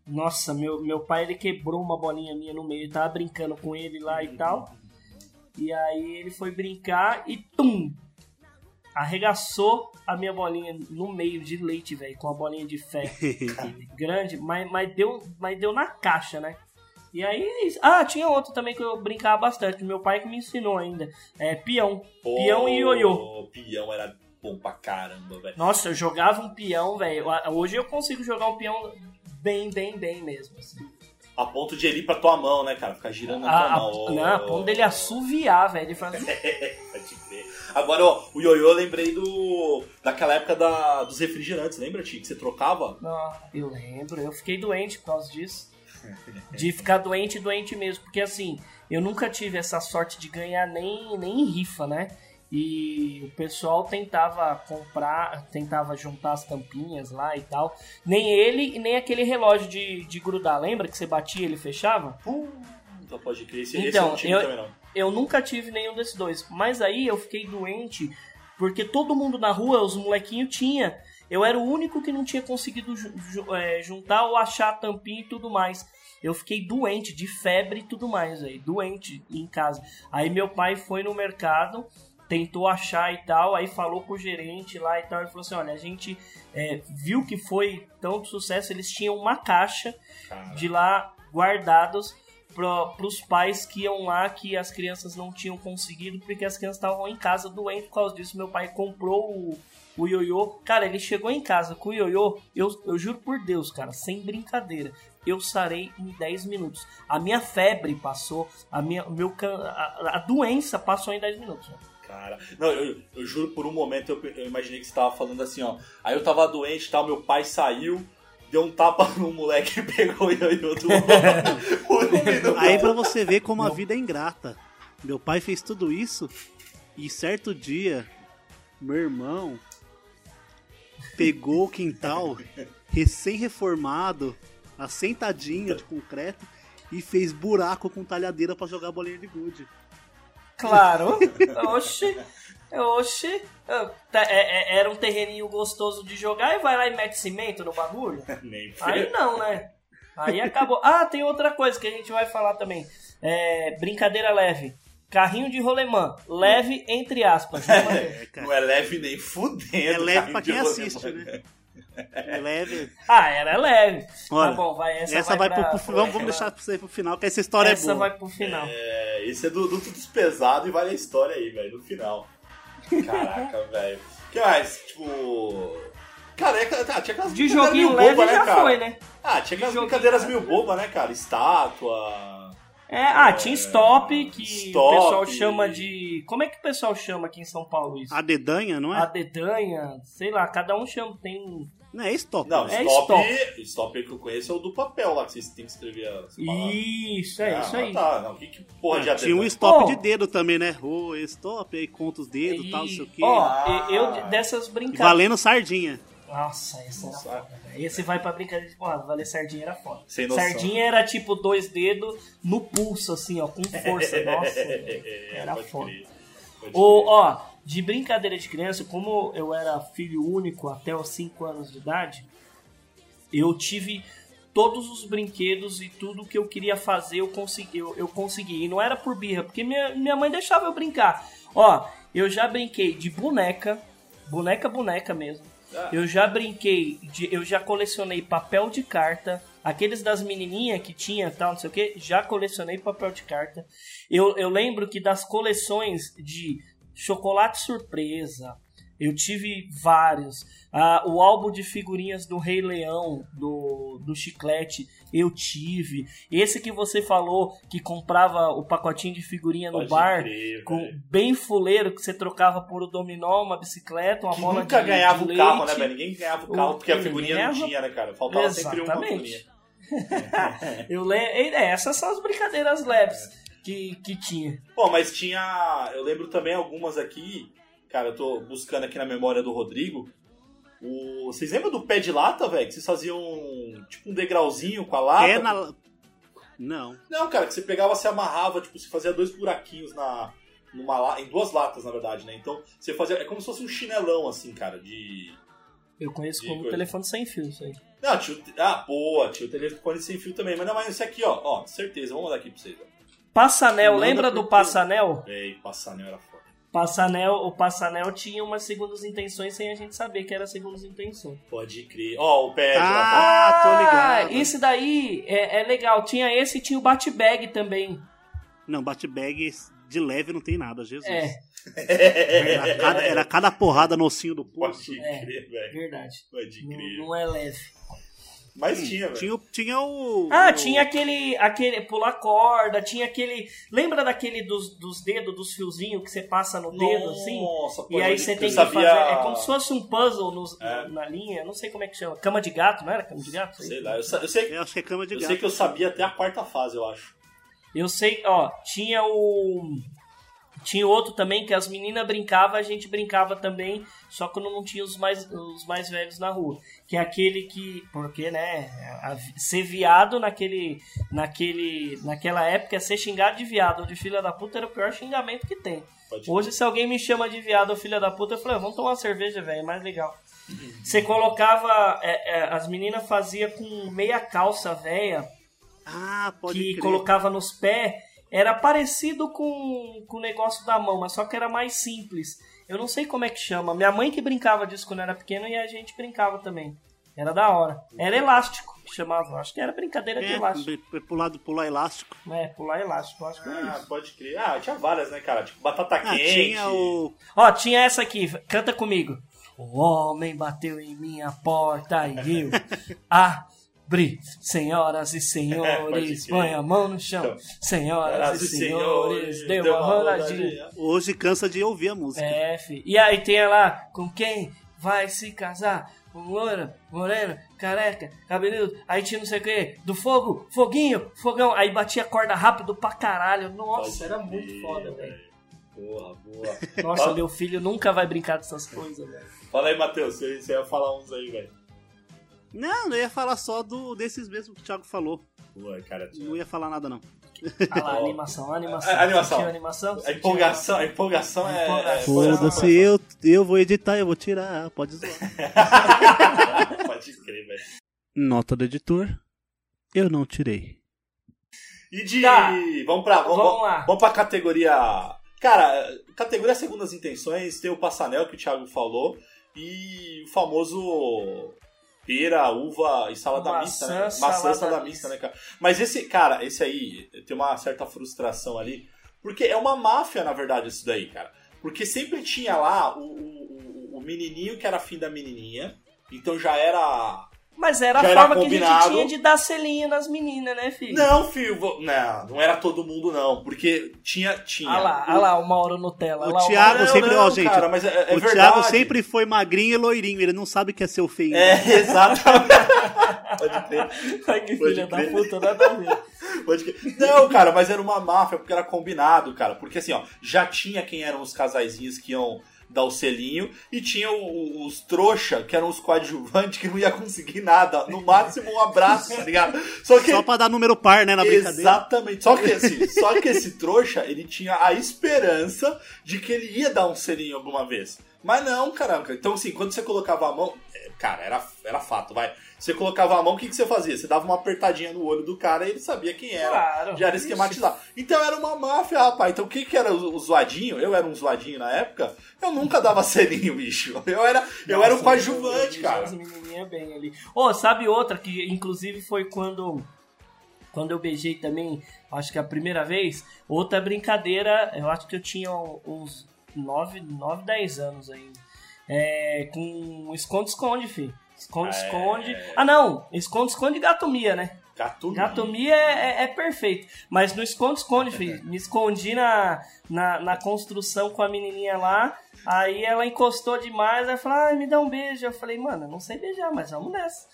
Nossa, meu, meu pai ele quebrou uma bolinha minha no meio, eu tava brincando com ele lá e tal. E aí ele foi brincar e tum! Arregaçou a minha bolinha no meio de leite, velho, com a bolinha de ferro grande, mas, mas, deu, mas deu na caixa, né? E aí, ah, tinha outro também que eu brincava bastante, meu pai que me ensinou ainda. É peão. Peão e ioiô. Peão era bom pra caramba, velho. Nossa, eu jogava um peão, velho. Hoje eu consigo jogar um peão bem, bem, bem mesmo. assim. A ponto de ele ir pra tua mão, né, cara? Ficar girando na A, tua a, mão. não, a ponto dele assoviar, velho. Ele faz... Agora, ó, o ioiô eu lembrei do. daquela época da, dos refrigerantes, lembra, Ti? Que você trocava? Não, eu lembro, eu fiquei doente por causa disso. De ficar doente, doente mesmo. Porque assim, eu nunca tive essa sorte de ganhar nem, nem em rifa, né? E o pessoal tentava comprar, tentava juntar as tampinhas lá e tal. Nem ele e nem aquele relógio de, de grudar. Lembra que você batia e ele fechava? Então pode crer. Esse, esse eu Então, eu- também, não. Eu nunca tive nenhum desses dois. Mas aí eu fiquei doente porque todo mundo na rua, os molequinhos, tinha. Eu era o único que não tinha conseguido é, juntar ou achar a tampinha e tudo mais. Eu fiquei doente, de febre e tudo mais, aí, doente em casa. Aí meu pai foi no mercado, tentou achar e tal, aí falou com o gerente lá e tal. Ele falou assim: olha, a gente é, viu que foi tanto sucesso, eles tinham uma caixa de lá guardados para os pais que iam lá que as crianças não tinham conseguido porque as crianças estavam em casa doentes por causa disso. Meu pai comprou o, o ioiô. Cara, ele chegou em casa com o ioiô. Eu, eu juro por Deus, cara, sem brincadeira. Eu sarei em 10 minutos. A minha febre passou, a minha, meu, a, a doença passou em 10 minutos. Cara, não, eu, eu juro por um momento eu, eu imaginei que você tava falando assim, ó. Aí eu tava doente tal, meu pai saiu, deu um tapa no moleque e pegou o ioiô do o menino. Aí pra você ver como a vida é ingrata. Meu pai fez tudo isso e certo dia, meu irmão pegou o quintal recém-reformado, assentadinho de concreto e fez buraco com talhadeira pra jogar bolinha de gude. Claro. Oxi. Oxi. Tá, é- é- era um terreninho gostoso de jogar e vai lá e mete cimento no bagulho? Aí não, né? Aí acabou. Ah, tem outra coisa que a gente vai falar também. É, brincadeira leve. Carrinho de rolemã. Leve, entre aspas. É, cara. Não é leve nem fudendo. É leve pra quem rolemã. assiste, né? É leve. ah, era leve. Olha, tá bom, vai. Essa, Essa, vai, pra- pro, pro- vamos, vamos deixar pra você pro final, que essa história Essa é boa. vai pro final. É, esse é do, do dos pesados e vale a história aí, velho, no final. Caraca, velho. O que mais? Tipo. Cara, é, tá, tinha aquelas De joguinho meio leve boba, já né, cara? foi, né? Ah, tinha aquelas brincadeiras meio bobas, né, cara? Estátua. É, ah, tinha stop, que Stop. o pessoal chama de. Como é que o pessoal chama aqui em São Paulo isso? A dedanha, não é? A dedanha, sei lá, cada um chama, tem um. Não é stop. Não, É stop, stop. que eu conheço é o do papel lá, que vocês têm que escrever as palavras. Isso, é Ah, isso aí. Tá, não, que, que porra de Ah, tinha um stop Oh. de dedo também, né? O stop, aí conta os dedos e tal, não sei o quê. Ó, Ah. eu dessas brincadeiras. valendo sardinha. Nossa, esse era Nossa. foda. Esse vai pra brincadeira de porra, valer sardinha era foda. Sem noção. Sardinha era tipo dois dedos no pulso, assim, ó, com força. Nossa. É, Era pode foda. crer, pode Ou, crer. ó, de brincadeira de criança, como eu era filho único até os 5 anos de idade, eu tive todos os brinquedos e tudo que eu queria fazer eu consegui, eu, eu consegui. E não era por birra, porque minha, minha mãe deixava eu brincar. Ó, eu já brinquei de boneca, boneca, boneca mesmo. Ah. Eu já brinquei, de, eu já colecionei papel de carta, aqueles das menininhas que tinha tal, não sei o que, já colecionei papel de carta. Eu, eu lembro que das coleções de chocolate surpresa, Eu tive vários. Ah, o álbum de figurinhas do Rei Leão, do, do Chiclete, eu tive. Esse que você falou, que comprava o pacotinho de figurinha no Pode bar, crer, com velho. bem fuleiro, que você trocava por o dominó, uma bicicleta, uma Que bola nunca de, ganhava de o carro, né, velho? Ninguém ganhava o carro porque a figurinha não ganhava. tinha, né, cara? Faltava sempre uma Exatamente. figurinha. Eu le... é, Essas são as brincadeiras leves que, que tinha. Bom, mas tinha. Eu lembro também algumas aqui. Cara, eu tô buscando aqui na memória do Rodrigo. O... Vocês lembram do pé de lata, velho? Que vocês faziam tipo um degrauzinho com a lata? É na. Não. Não, cara, que você pegava, você amarrava, tipo, você fazia dois buraquinhos na. Numa, em duas latas, na verdade, né? Então, você fazia. É como se fosse um chinelão, assim, cara, de. Eu conheço De como coisa. telefone sem fio, isso aí. Não, tinha o... Ah, boa, tinha o telefone sem fio também. Mas não, mas esse aqui, ó, ó, certeza. Vamos mandar aqui pra vocês, ó. Passanel, Manda lembra do Passanel? Ei, passanel era foda. Passanel, o Passanel tinha umas segundas intenções sem a gente saber que era segundas intenções. Pode crer. Ó, o pé de lata. Ah, tô ligado. esse daí é, é legal. Tinha esse e tinha o Bat-Bag também. Não, bate-bag de leve não tem nada, Jesus. É, Era cada, era cada porrada no ossinho do pulso. Pode É. crer, velho. verdade. Pode Não, crer. não é leve. Mas tinha, velho. Tinha, o- tinha o. Ah, o- tinha aquele, aquele pular corda, tinha aquele... Lembra daquele dos, dos dedos, dos fiozinhos que você passa no dedo, assim? Nossa, E aí você tem Eu que sabia- fazer. É como se fosse um puzzle nos- É. na linha. Não sei como é que chama. Cama de gato, não era cama de gato? Sei lá, eu, sa- eu sei, Eu acho que é cama de eu gato. sei que eu sabia até a quarta fase, eu acho. Eu sei, ó, tinha o. Tinha outro também que as meninas brincavam, a gente brincava também, só quando não tinha os mais, os mais velhos na rua. Que é aquele que. Porque, né? a- ser viado naquele, naquele, naquela época, é ser xingado de viado ou de filha da puta era o pior xingamento que tem. Pode Hoje, se alguém me chama de viado ou filha da puta, eu falei, vamos tomar uma cerveja, velho, é mais legal. Você colocava. é, é, as meninas faziam com meia calça velha Ah, pode que crer. colocava nos pés era parecido com, com o negócio da mão, mas só que era mais simples. Eu não sei como é que chama. Minha mãe que brincava disso quando era pequena e a gente brincava também. Era da hora. Era elástico que chamava. Acho que era brincadeira de É, elástico. pular, pular elástico. É, pular elástico. Acho que é Ah, isso. pode crer. Ah, tinha várias, né, cara? Tipo, batata Ah, quente. tinha o. Ó, tinha essa aqui. Canta comigo. O homem bateu em minha porta e eu abri. Senhoras e senhores, põe a mão no chão. Senhoras e senhores, deu uma roladinha. Hoje cansa de ouvir a música. É, fi. E aí tem lá, com quem vai se casar? Com loura, morena, careca, cabeludo. Aí tinha não sei o que, do fogo, foguinho, fogão. Aí batia corda rápido pra caralho. Nossa, Pode era muito foda, velho. Porra, boa. Nossa, Fala- meu filho nunca vai brincar dessas coisas, velho. Fala aí, Matheus. Você, você ia falar uns aí, velho. Não, eu ia falar só do, desses mesmos que o Thiago falou. Boa, cara. tinha- Não ia falar nada, não. Ah lá, animação, animação. A- animação. Sentiu animação? A empolgação, a empolgação é. Empolgação. é- Foda-se, eu, eu vou editar, eu vou tirar, pode zoar. Pode crer, velho. Nota do editor, eu não tirei. E de. Tá. Vamos pra. Vamos, Vamos lá. Vamos pra categoria. Cara, categoria Segundas Intenções, tem o Passanel que o Thiago falou. E o famoso. Pera, uva e salada Maçã, mista, né? Maçã, salada salada mista. né, cara? Mas esse, cara, esse aí tem uma certa frustração ali. Porque é uma máfia, na verdade, isso daí, cara. Porque sempre tinha lá o, o, o- menininho que era afim da menininha. Então já era Mas era a Já era forma que a gente tinha de dar selinho nas meninas, né, filho? Não, filho, vou- não, não era todo mundo, não. Porque tinha. tinha Ah lá, ah lá, o Mauro Nutella. O lá, Thiago sempre, não, ó, gente. cara, mas é- é o verdade. Thiago sempre foi magrinho e loirinho, ele não sabe que é seu feio. É, exatamente. Pode crer. Ai, que Pode filha da crer. puta, nada a ver. Não, cara, mas era uma máfia, porque era combinado, cara. Porque assim, ó, já tinha quem eram os casaizinhos que iam dar o selinho, e tinha o- os trouxa, que eram os coadjuvantes, que não ia conseguir nada. No máximo um abraço, tá ligado? Só que. Só pra dar número par, né, na brincadeira. Exatamente. Só que, assim, só que esse trouxa, ele tinha a esperança de que ele ia dar um selinho alguma vez. Mas não, caramba. Então, assim, quando você colocava a mão. é, Cara, era, era fato, vai. Você colocava a mão, o que, que você fazia? Você dava uma apertadinha no olho do cara e ele sabia quem era. Claro. Já era esquematizado. Então era uma máfia, rapaz. Então o que, que era o, o zoadinho? Eu era um zoadinho na época. Eu nunca dava selinho, bicho. Eu era, eu era um coadjuvante, eu- cara. As menininhas bem ali. Ô, sabe outra que inclusive foi quando quando eu beijei também, acho que a primeira vez, outra brincadeira, eu acho que eu tinha uns 9, 9 10 anos ainda. É, com esconde-esconde, Esconde-esconde. É. Ah, não! Esconde-esconde e gatomia, né? Gato Gatomia é, é- é perfeito. Mas no esconde-esconde, filho. Me escondi na, na, na construção com a menininha lá. Aí ela encostou demais. Aí falou, ah, me dá um beijo. Eu falei, mano, eu não sei beijar, mas vamos nessa.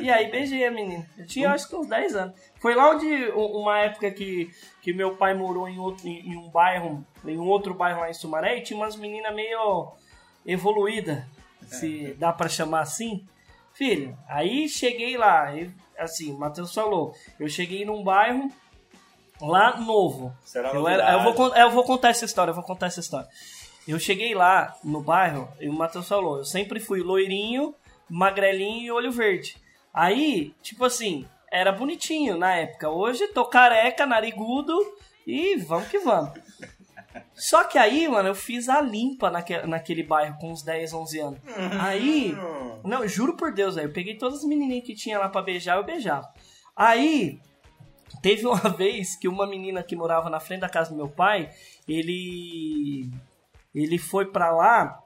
E aí beijei a menina. Eu tinha acho que uns 10 anos. Foi lá onde uma época que, que meu pai morou em, outro, em, em um bairro, em um outro bairro lá em Sumaré, e tinha umas meninas meio evoluídas, se dá pra chamar assim. Filho, aí cheguei lá, e, assim, o Matheus falou, eu cheguei num bairro lá novo. Será Eu, era, eu, vou, eu vou contar essa história, eu vou contar essa história. Eu cheguei lá no bairro e o Matheus falou, eu sempre fui loirinho, magrelinho e olho verde. Aí, tipo assim, era bonitinho na época. Hoje tô careca, narigudo e vamos que vamos. Só que aí, mano, eu fiz a limpa naque, naquele bairro com uns 10, 11 anos. Aí, não, juro por Deus, velho, eu peguei todas as menininhas que tinha lá pra beijar, eu beijava. Aí, teve uma vez que uma menina que morava na frente da casa do meu pai, ele ele foi pra lá.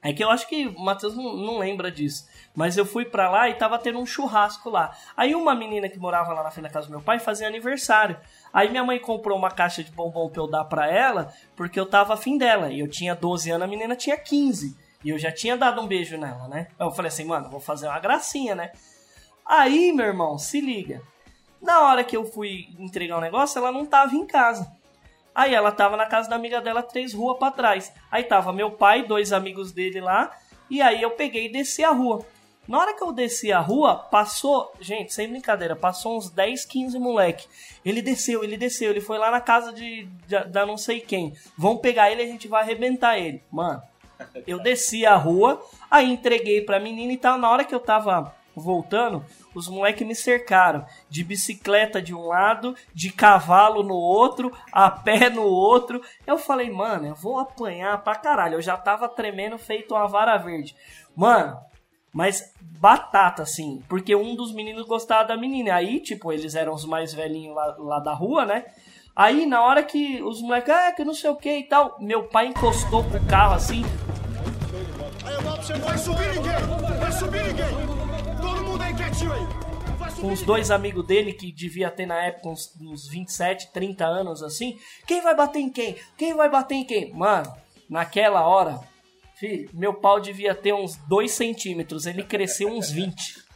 É que eu acho que o Matheus não, não lembra disso. Mas eu fui pra lá e tava tendo um churrasco lá. Aí uma menina que morava lá na frente da casa do meu pai fazia aniversário. Aí minha mãe comprou uma caixa de bombom pra eu dar pra ela, porque eu tava afim dela. E eu tinha 12 anos, a menina tinha 15. E eu já tinha dado um beijo nela, né? Eu falei assim, mano, vou fazer uma gracinha, né? Aí, meu irmão, se liga. Na hora que eu fui entregar o negócio, ela não tava em casa. Aí ela tava na casa da amiga dela, três ruas pra trás. Aí tava meu pai, dois amigos dele lá, e aí eu peguei e desci a rua. Na hora que eu desci a rua, passou, gente, sem brincadeira, passou uns 10, 15 moleque. Ele desceu, ele desceu, ele foi lá na casa de, de- da não sei quem. Vão pegar ele, a gente vai arrebentar ele. Mano, eu desci a rua, aí entreguei pra menina e tal. Na hora que eu tava voltando, os moleques me cercaram. De bicicleta de um lado, de cavalo no outro, a pé no outro. Eu falei, mano, eu vou apanhar pra caralho. Eu já tava tremendo feito uma vara verde. Mano, mas batata, assim. Porque um dos meninos gostava da menina. Aí, tipo, eles eram os mais velhinhos lá, lá da rua, né? Aí, na hora que os moleques, ah, que não sei o que e tal, meu pai encostou pro carro assim, Não vai subir ninguém! Vai subir ninguém! Todo mundo aí quietinho aí! Com os dois amigos dele, que devia ter na época uns, uns 27, 30 anos assim. Quem vai bater em quem? Quem vai bater em quem? Mano, naquela hora, filho, meu pau devia ter uns 2 centímetros, ele cresceu uns 20.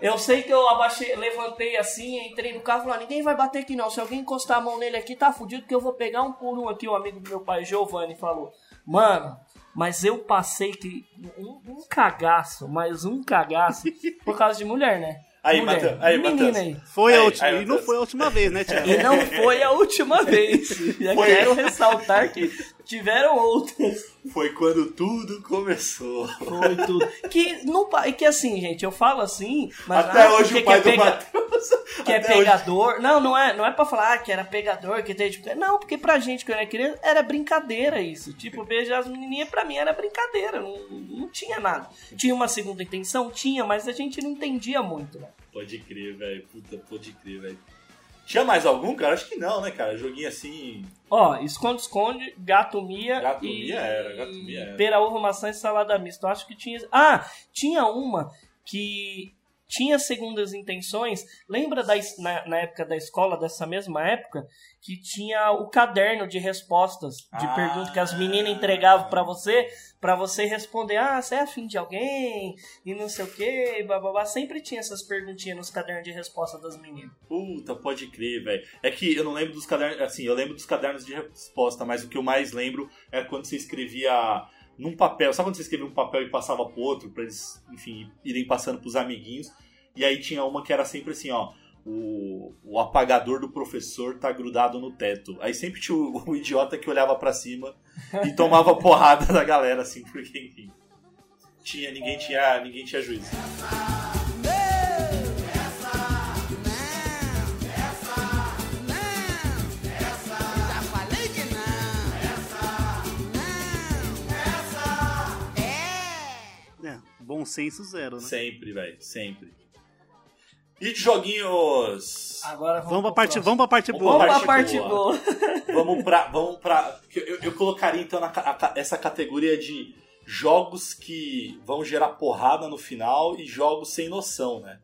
Eu sei que eu abaixei, levantei assim, entrei no carro e falei, ninguém vai bater aqui não. Se alguém encostar a mão nele aqui, tá fudido que eu vou pegar um por um aqui. O amigo do meu pai, Giovanni, falou. Mano, mas eu passei que um, um cagaço, mas um cagaço, por causa de mulher, né? Aí, mulher. Matheus, aí, Menina Matheus. aí. Foi Aí, a última, aí, e não foi a última vez, né, Thiago? E não foi a última vez. Já Foi. quero ressaltar que tiveram outras. Foi quando tudo começou. Foi tudo. Que, não, que assim, gente, eu falo assim, mas Até é hoje o pai que é do pega- Matheus. que é até hoje- pegador. Não, não é, não é pra falar que era pegador, que tem tipo. Não, porque pra gente que eu era criança era brincadeira isso. Tipo, beijar as menininhas pra mim era brincadeira, não, não tinha nada. Tinha uma segunda intenção? Tinha, mas a gente não entendia muito, né? Pode crer, velho. Puta, pode crer, velho. Tinha mais algum, cara? Acho que não, né, cara? Joguinho assim. Ó, esconde-esconde, gato mia Gato e... mia era, gato mia era. Pera, ovo, maçã e salada mista. Eu acho que tinha... Ah, tinha uma que tinha segundas intenções. Lembra da, na, na época da escola, dessa mesma época, que tinha o caderno de respostas, de Ah. perguntas que as meninas entregavam pra você, pra você responder, ah, você é afim de alguém? E não sei o que, bababá. Sempre tinha essas perguntinhas nos cadernos de resposta das meninas. Puta, pode crer, velho. É que eu não lembro dos cadernos. Assim, eu lembro dos cadernos de resposta, mas o que eu mais lembro é quando você escrevia num papel. Sabe quando você escrevia um papel e passava pro outro, pra eles, enfim, irem passando pros amiguinhos? E aí tinha uma que era sempre assim, ó. O, o apagador do professor tá grudado no teto. Aí sempre tinha o, o idiota que olhava pra cima e tomava porrada da galera, assim, porque, enfim. Tinha, ninguém tinha, ninguém tinha juízo. Bom senso zero, né? Sempre, velho, sempre. E de joguinhos. Agora Vamos pra pro parte, próximo. vamos pra parte Vamos boa. Vamos pra parte parte boa. boa. Vamos pra. Vamos pra eu, eu colocaria então na, a essa categoria de jogos que vão gerar porrada no final e jogos sem noção, né?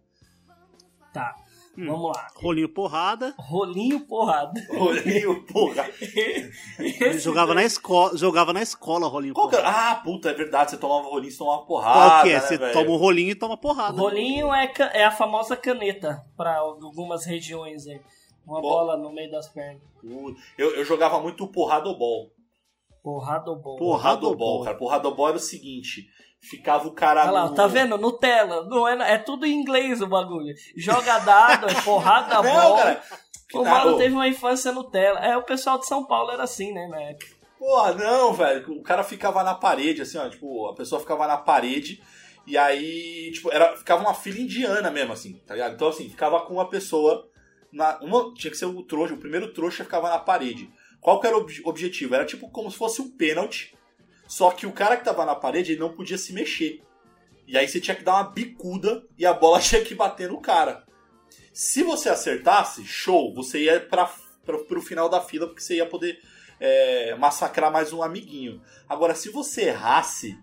Tá, Hum. vamos lá. Rolinho porrada. Rolinho porrada. Rolinho, porra. Ele jogava na escola, jogava na escola rolinho Qual porrada. Ah, puta, é verdade. Você tomava rolinho, você tomava porrada. Qual que é? né, Você velho? toma um rolinho e toma porrada. Rolinho é, é a famosa caneta para algumas regiões aí. Uma Bom. bola no meio das pernas. Eu, eu jogava muito porradobol. Porradobol. Porradobol. cara. Porradobol era o seguinte: ficava o cara. Olha lá, no- tá vendo? Nutella. Não é, é tudo em inglês o bagulho. Joga dado, é porrada Não, bola. cara. O ô, teve uma infância Nutella. É, o pessoal de São Paulo era assim, né, na época. Porra, não, velho. O cara ficava na parede, assim, ó. Tipo, a pessoa ficava na parede. E aí, tipo, era, ficava uma fila indiana mesmo, assim, tá ligado? Então, assim, ficava com uma pessoa. Na, uma, tinha que ser o trouxa, o primeiro trouxa ficava na parede. Qual que era o ob- objetivo? Era tipo como se fosse um pênalti. Só que o cara que tava na parede, ele não podia se mexer. E aí você tinha que dar uma bicuda e a bola tinha que bater no cara. Se você acertasse, show, você ia pra, pra, pro final da fila, porque você ia poder é, massacrar mais um amiguinho. Agora, se você errasse,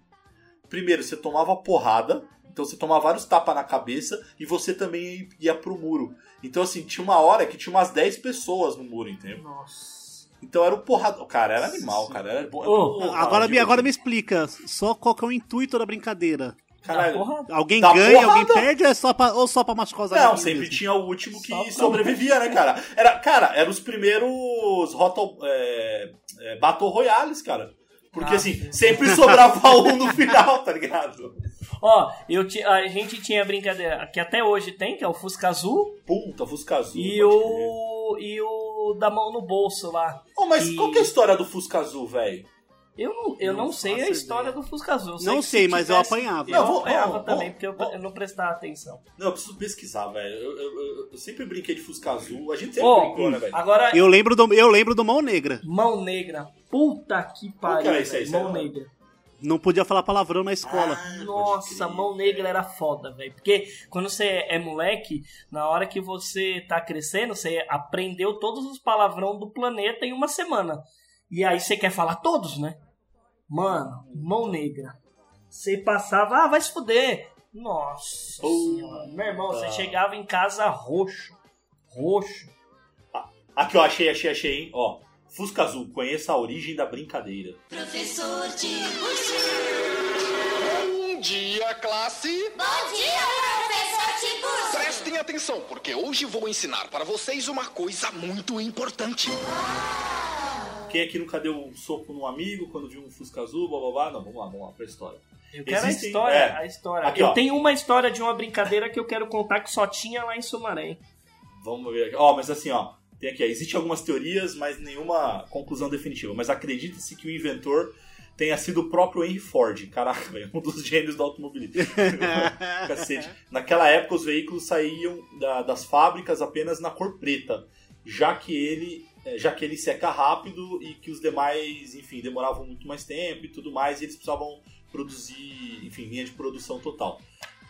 primeiro você tomava porrada, então você tomava vários tapas na cabeça e você também ia pro muro. Então, assim, tinha uma hora que tinha umas 10 pessoas no muro, entendeu? Nossa. Então era o porrada. Cara, era animal, cara. Era Pô, Agora, me, Diego, agora me explica, só qual que é o intuito da brincadeira? Caralho. Alguém ganha, porrada? alguém perde ou é só pra, ou só pra machucar os Não, sempre mesmo? tinha o último que Só sobrevivia, né, cara? Era, cara, eram os primeiros Roto, é, é, Battle Royales, cara. Porque Ah, assim, sim. sempre sobrava um no final, tá ligado? Ó, eu ti- a gente tinha brincadeira que até hoje tem, que é o Fusca Azul Puta, Fusca Azul. e pode crer. o, e o da mão no bolso lá. Oh, mas e- qual que é a história do Fusca Azul, velho? Eu não, eu não, Não sei a história ideia. do Fusca Azul. Não sei, se mas eu apanhava. Eu Não, vou- apanhava vamos, também, vamos, porque eu, eu não prestava atenção. Não, eu preciso pesquisar, velho. Eu, eu- eu- eu sempre brinquei de Fusca Azul. A gente sempre Ó, brincou, né, velho? agora, Eu lembro do, eu lembro do Mão Negra. mão negra. Puta que que pariu. era esse aí, mão negra. Não podia falar palavrão na escola. Ah, Nossa, mão negra era foda, velho. Porque quando você é moleque, na hora que você tá crescendo, você aprendeu todos os palavrão do planeta em uma semana. E aí você quer falar todos, né? Mano, mão negra. Você passava, ah, vai se fuder. Nossa senhora. Meu irmão, você chegava em casa roxo. Roxo. Aqui, ó, achei, achei, achei, hein? Ó, Fusca Azul, conheça a origem da brincadeira. Professor Tico Bom dia, classe! Bom dia, professor Tico Prestem atenção, porque hoje vou ensinar para vocês uma coisa muito importante. Quem aqui nunca deu um soco num amigo quando viu um Fusca Azul, blá blá blá? Não, vamos lá, vamos lá pra história. Eu quero Existem- a história, é. a história. Aqui, eu ó. tenho uma história de uma brincadeira que eu quero contar que só tinha lá em Sumaré. Vamos ver aqui. Ó, mas assim, ó, tem aqui, existem algumas teorias, mas nenhuma conclusão definitiva. Mas acredita-se que o inventor tenha sido o próprio Henry Ford. Caraca, velho, um dos gênios do automobilismo. Cacete. Naquela época, os veículos saíam da- das fábricas apenas na cor preta, já que ele eh, já que ele seca rápido e que os demais, enfim, demoravam muito mais tempo e tudo mais, e eles precisavam produzir, enfim, linha de produção total.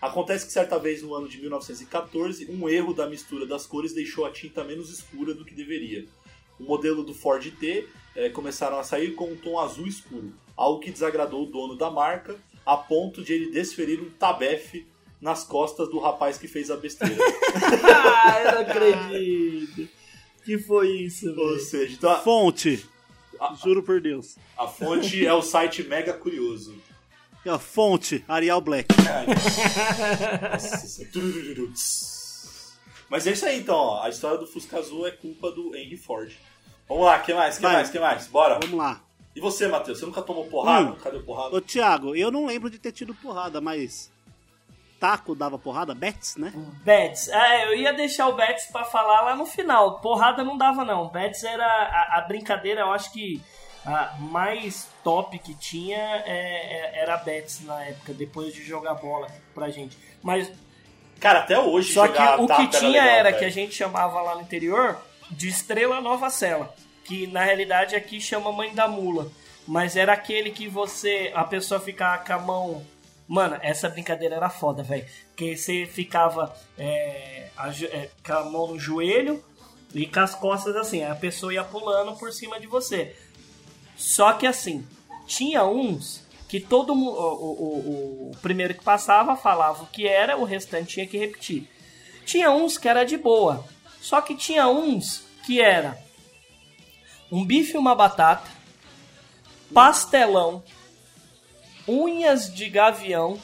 Acontece que certa vez no ano de 1914, um erro da mistura das cores deixou a tinta menos escura do que deveria. O modelo do Ford T eh, começaram a sair com um tom azul escuro, algo que desagradou o dono da marca, a ponto de ele desferir um tabefe nas costas do rapaz que fez a besteira. ah, eu não acredito. Que foi isso, Ou velho? seja, então a, Fonte. Juro por Deus. a fonte é o site Mega Curioso. É a fonte, Arial Black. Nossa, é. Mas é isso aí então, ó. a história do Fusca Azul é culpa do Henry Ford. Vamos lá, que mais? Que Vai. mais? Que mais? Bora. Vamos lá. E você, Matheus? Você nunca tomou porrada? Hum. Nunca deu porrada? Ô, Thiago, eu não lembro de ter tido porrada, mas. Taco dava porrada? Bets, né? Bets. É, eu ia deixar o Bets pra falar lá no final. Porrada não dava, não. Bets era a, a brincadeira, eu acho que a mais top que tinha é- é- era Bets na época, depois de jogar bola pra gente. Mas Cara, até hoje Só que o que tinha legal, era que a gente chamava lá no interior de Estrela Nova Sela, que na realidade aqui chama Mãe da Mula. Mas era aquele que você, a pessoa ficava com a mão. Mano, essa brincadeira era foda, velho. Porque você ficava é, a é, com a mão no joelho e com as costas assim. A pessoa ia pulando por cima de você. Só que assim, tinha uns que todo mu- o, o, o- o primeiro que passava falava o que era, o restante tinha que repetir. Tinha uns que era de boa, só que tinha uns que era um bife e uma batata, pastelão, unhas de gavião,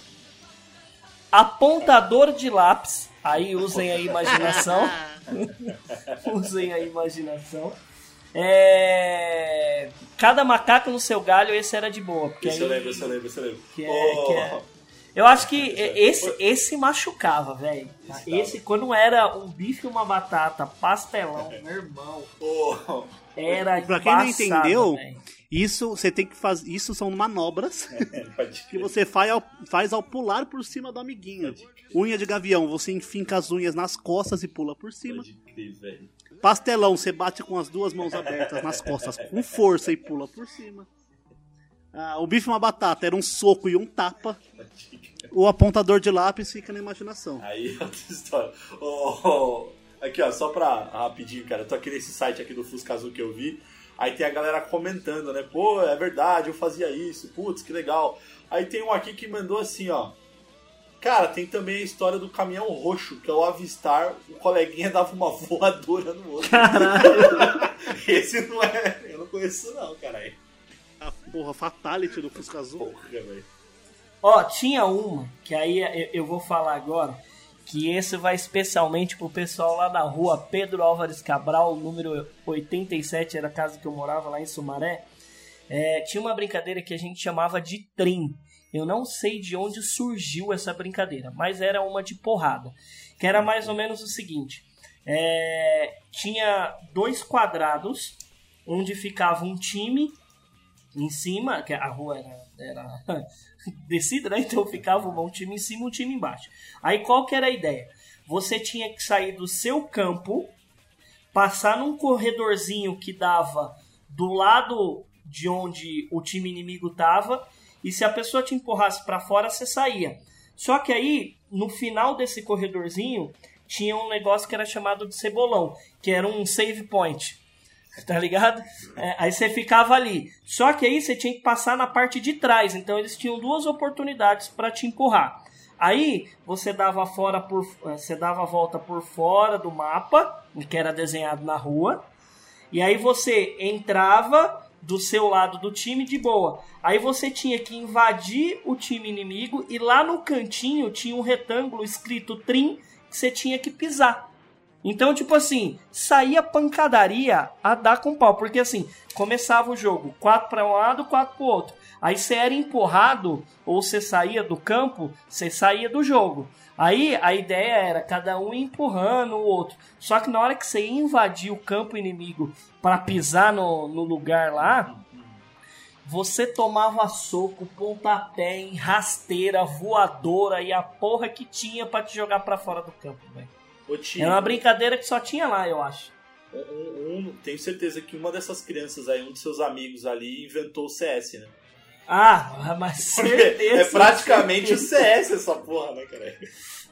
apontador de lápis. Aí usem a imaginação. usem a imaginação. É... Cada macaco no seu galho, esse era de boa. Porque Esse eu aí- lembro, esse eu lembro, esse eu lembro. que é- Ô, que é- Eu acho que esse, esse machucava, velho. Esse, quando era um bife e uma batata, pastelão, meu irmão, ô, era Pra quem não entendeu, velho. isso você tem que fazer. Isso são manobras pode que você faz ao, faz ao pular por cima do amiguinho. Unha de gavião, você enfinca as unhas nas costas e pula por cima. Pode crer, velho. Pastelão, você bate com as duas mãos abertas nas costas com força e pula por cima. Ah, o bife e uma batata era um soco e um tapa. O apontador de lápis fica na imaginação. Aí outra história. Ô, ô, aqui, ó, só pra rapidinho, cara. Eu tô aqui nesse site aqui do Fusca Azul que eu vi. Aí tem a galera comentando, né? Pô, é verdade, eu fazia isso. Putz, que legal. Aí tem um aqui que mandou assim, ó. Cara, tem também a história do caminhão roxo, que ao avistar, o coleguinha dava uma voadora no outro. Esse não é. Eu não conheço, não, caralho. A porra, fatality do Fusca Azul. Porra, velho. Ó, tinha uma, que aí eu, eu vou falar agora, que esse vai especialmente pro pessoal lá da rua Pedro Álvares Cabral, número 87, era a casa que eu morava lá em Sumaré. É, tinha uma brincadeira que a gente chamava de trem. Eu não sei de onde surgiu essa brincadeira, mas era uma de porrada. Que era mais ou menos o seguinte: é, tinha dois quadrados onde ficava um time em cima, que a rua era, era descida, né? Então ficava um time em cima e um time embaixo. Aí qual que era a ideia? Você tinha que sair do seu campo, passar num corredorzinho que dava do lado de onde o time inimigo tava, e se a pessoa te empurrasse para fora, você saía. Só que aí, no final desse corredorzinho, tinha um negócio que era chamado de cebolão, que era um save point. Tá ligado? É, aí você ficava ali. Só que aí você tinha que passar na parte de trás. Então eles tinham duas oportunidades para te empurrar. Aí você dava fora por, eh, você dava a volta por fora do mapa, que era desenhado na rua. E aí você entrava do seu lado do time de boa. Aí você tinha que invadir o time inimigo e lá no cantinho tinha um retângulo escrito trim que você tinha que pisar. Então, tipo assim, saía pancadaria a dar com pau. Porque assim, começava o jogo, quatro para um lado, quatro pro outro. Aí você era empurrado, ou você saía do campo, você saía do jogo. Aí a ideia era cada um empurrando o outro. Só que na hora que você invadir o campo inimigo para pisar no, no lugar lá, você tomava soco, pontapé, em rasteira, voadora e a porra que tinha para te jogar para fora do campo, velho. Era uma brincadeira que só tinha lá, eu acho. um- um- tenho certeza que uma dessas crianças aí, um de seus amigos ali, inventou o CS, né? Ah, mas Porque certeza. é praticamente o certeza. CS essa porra, né, cara?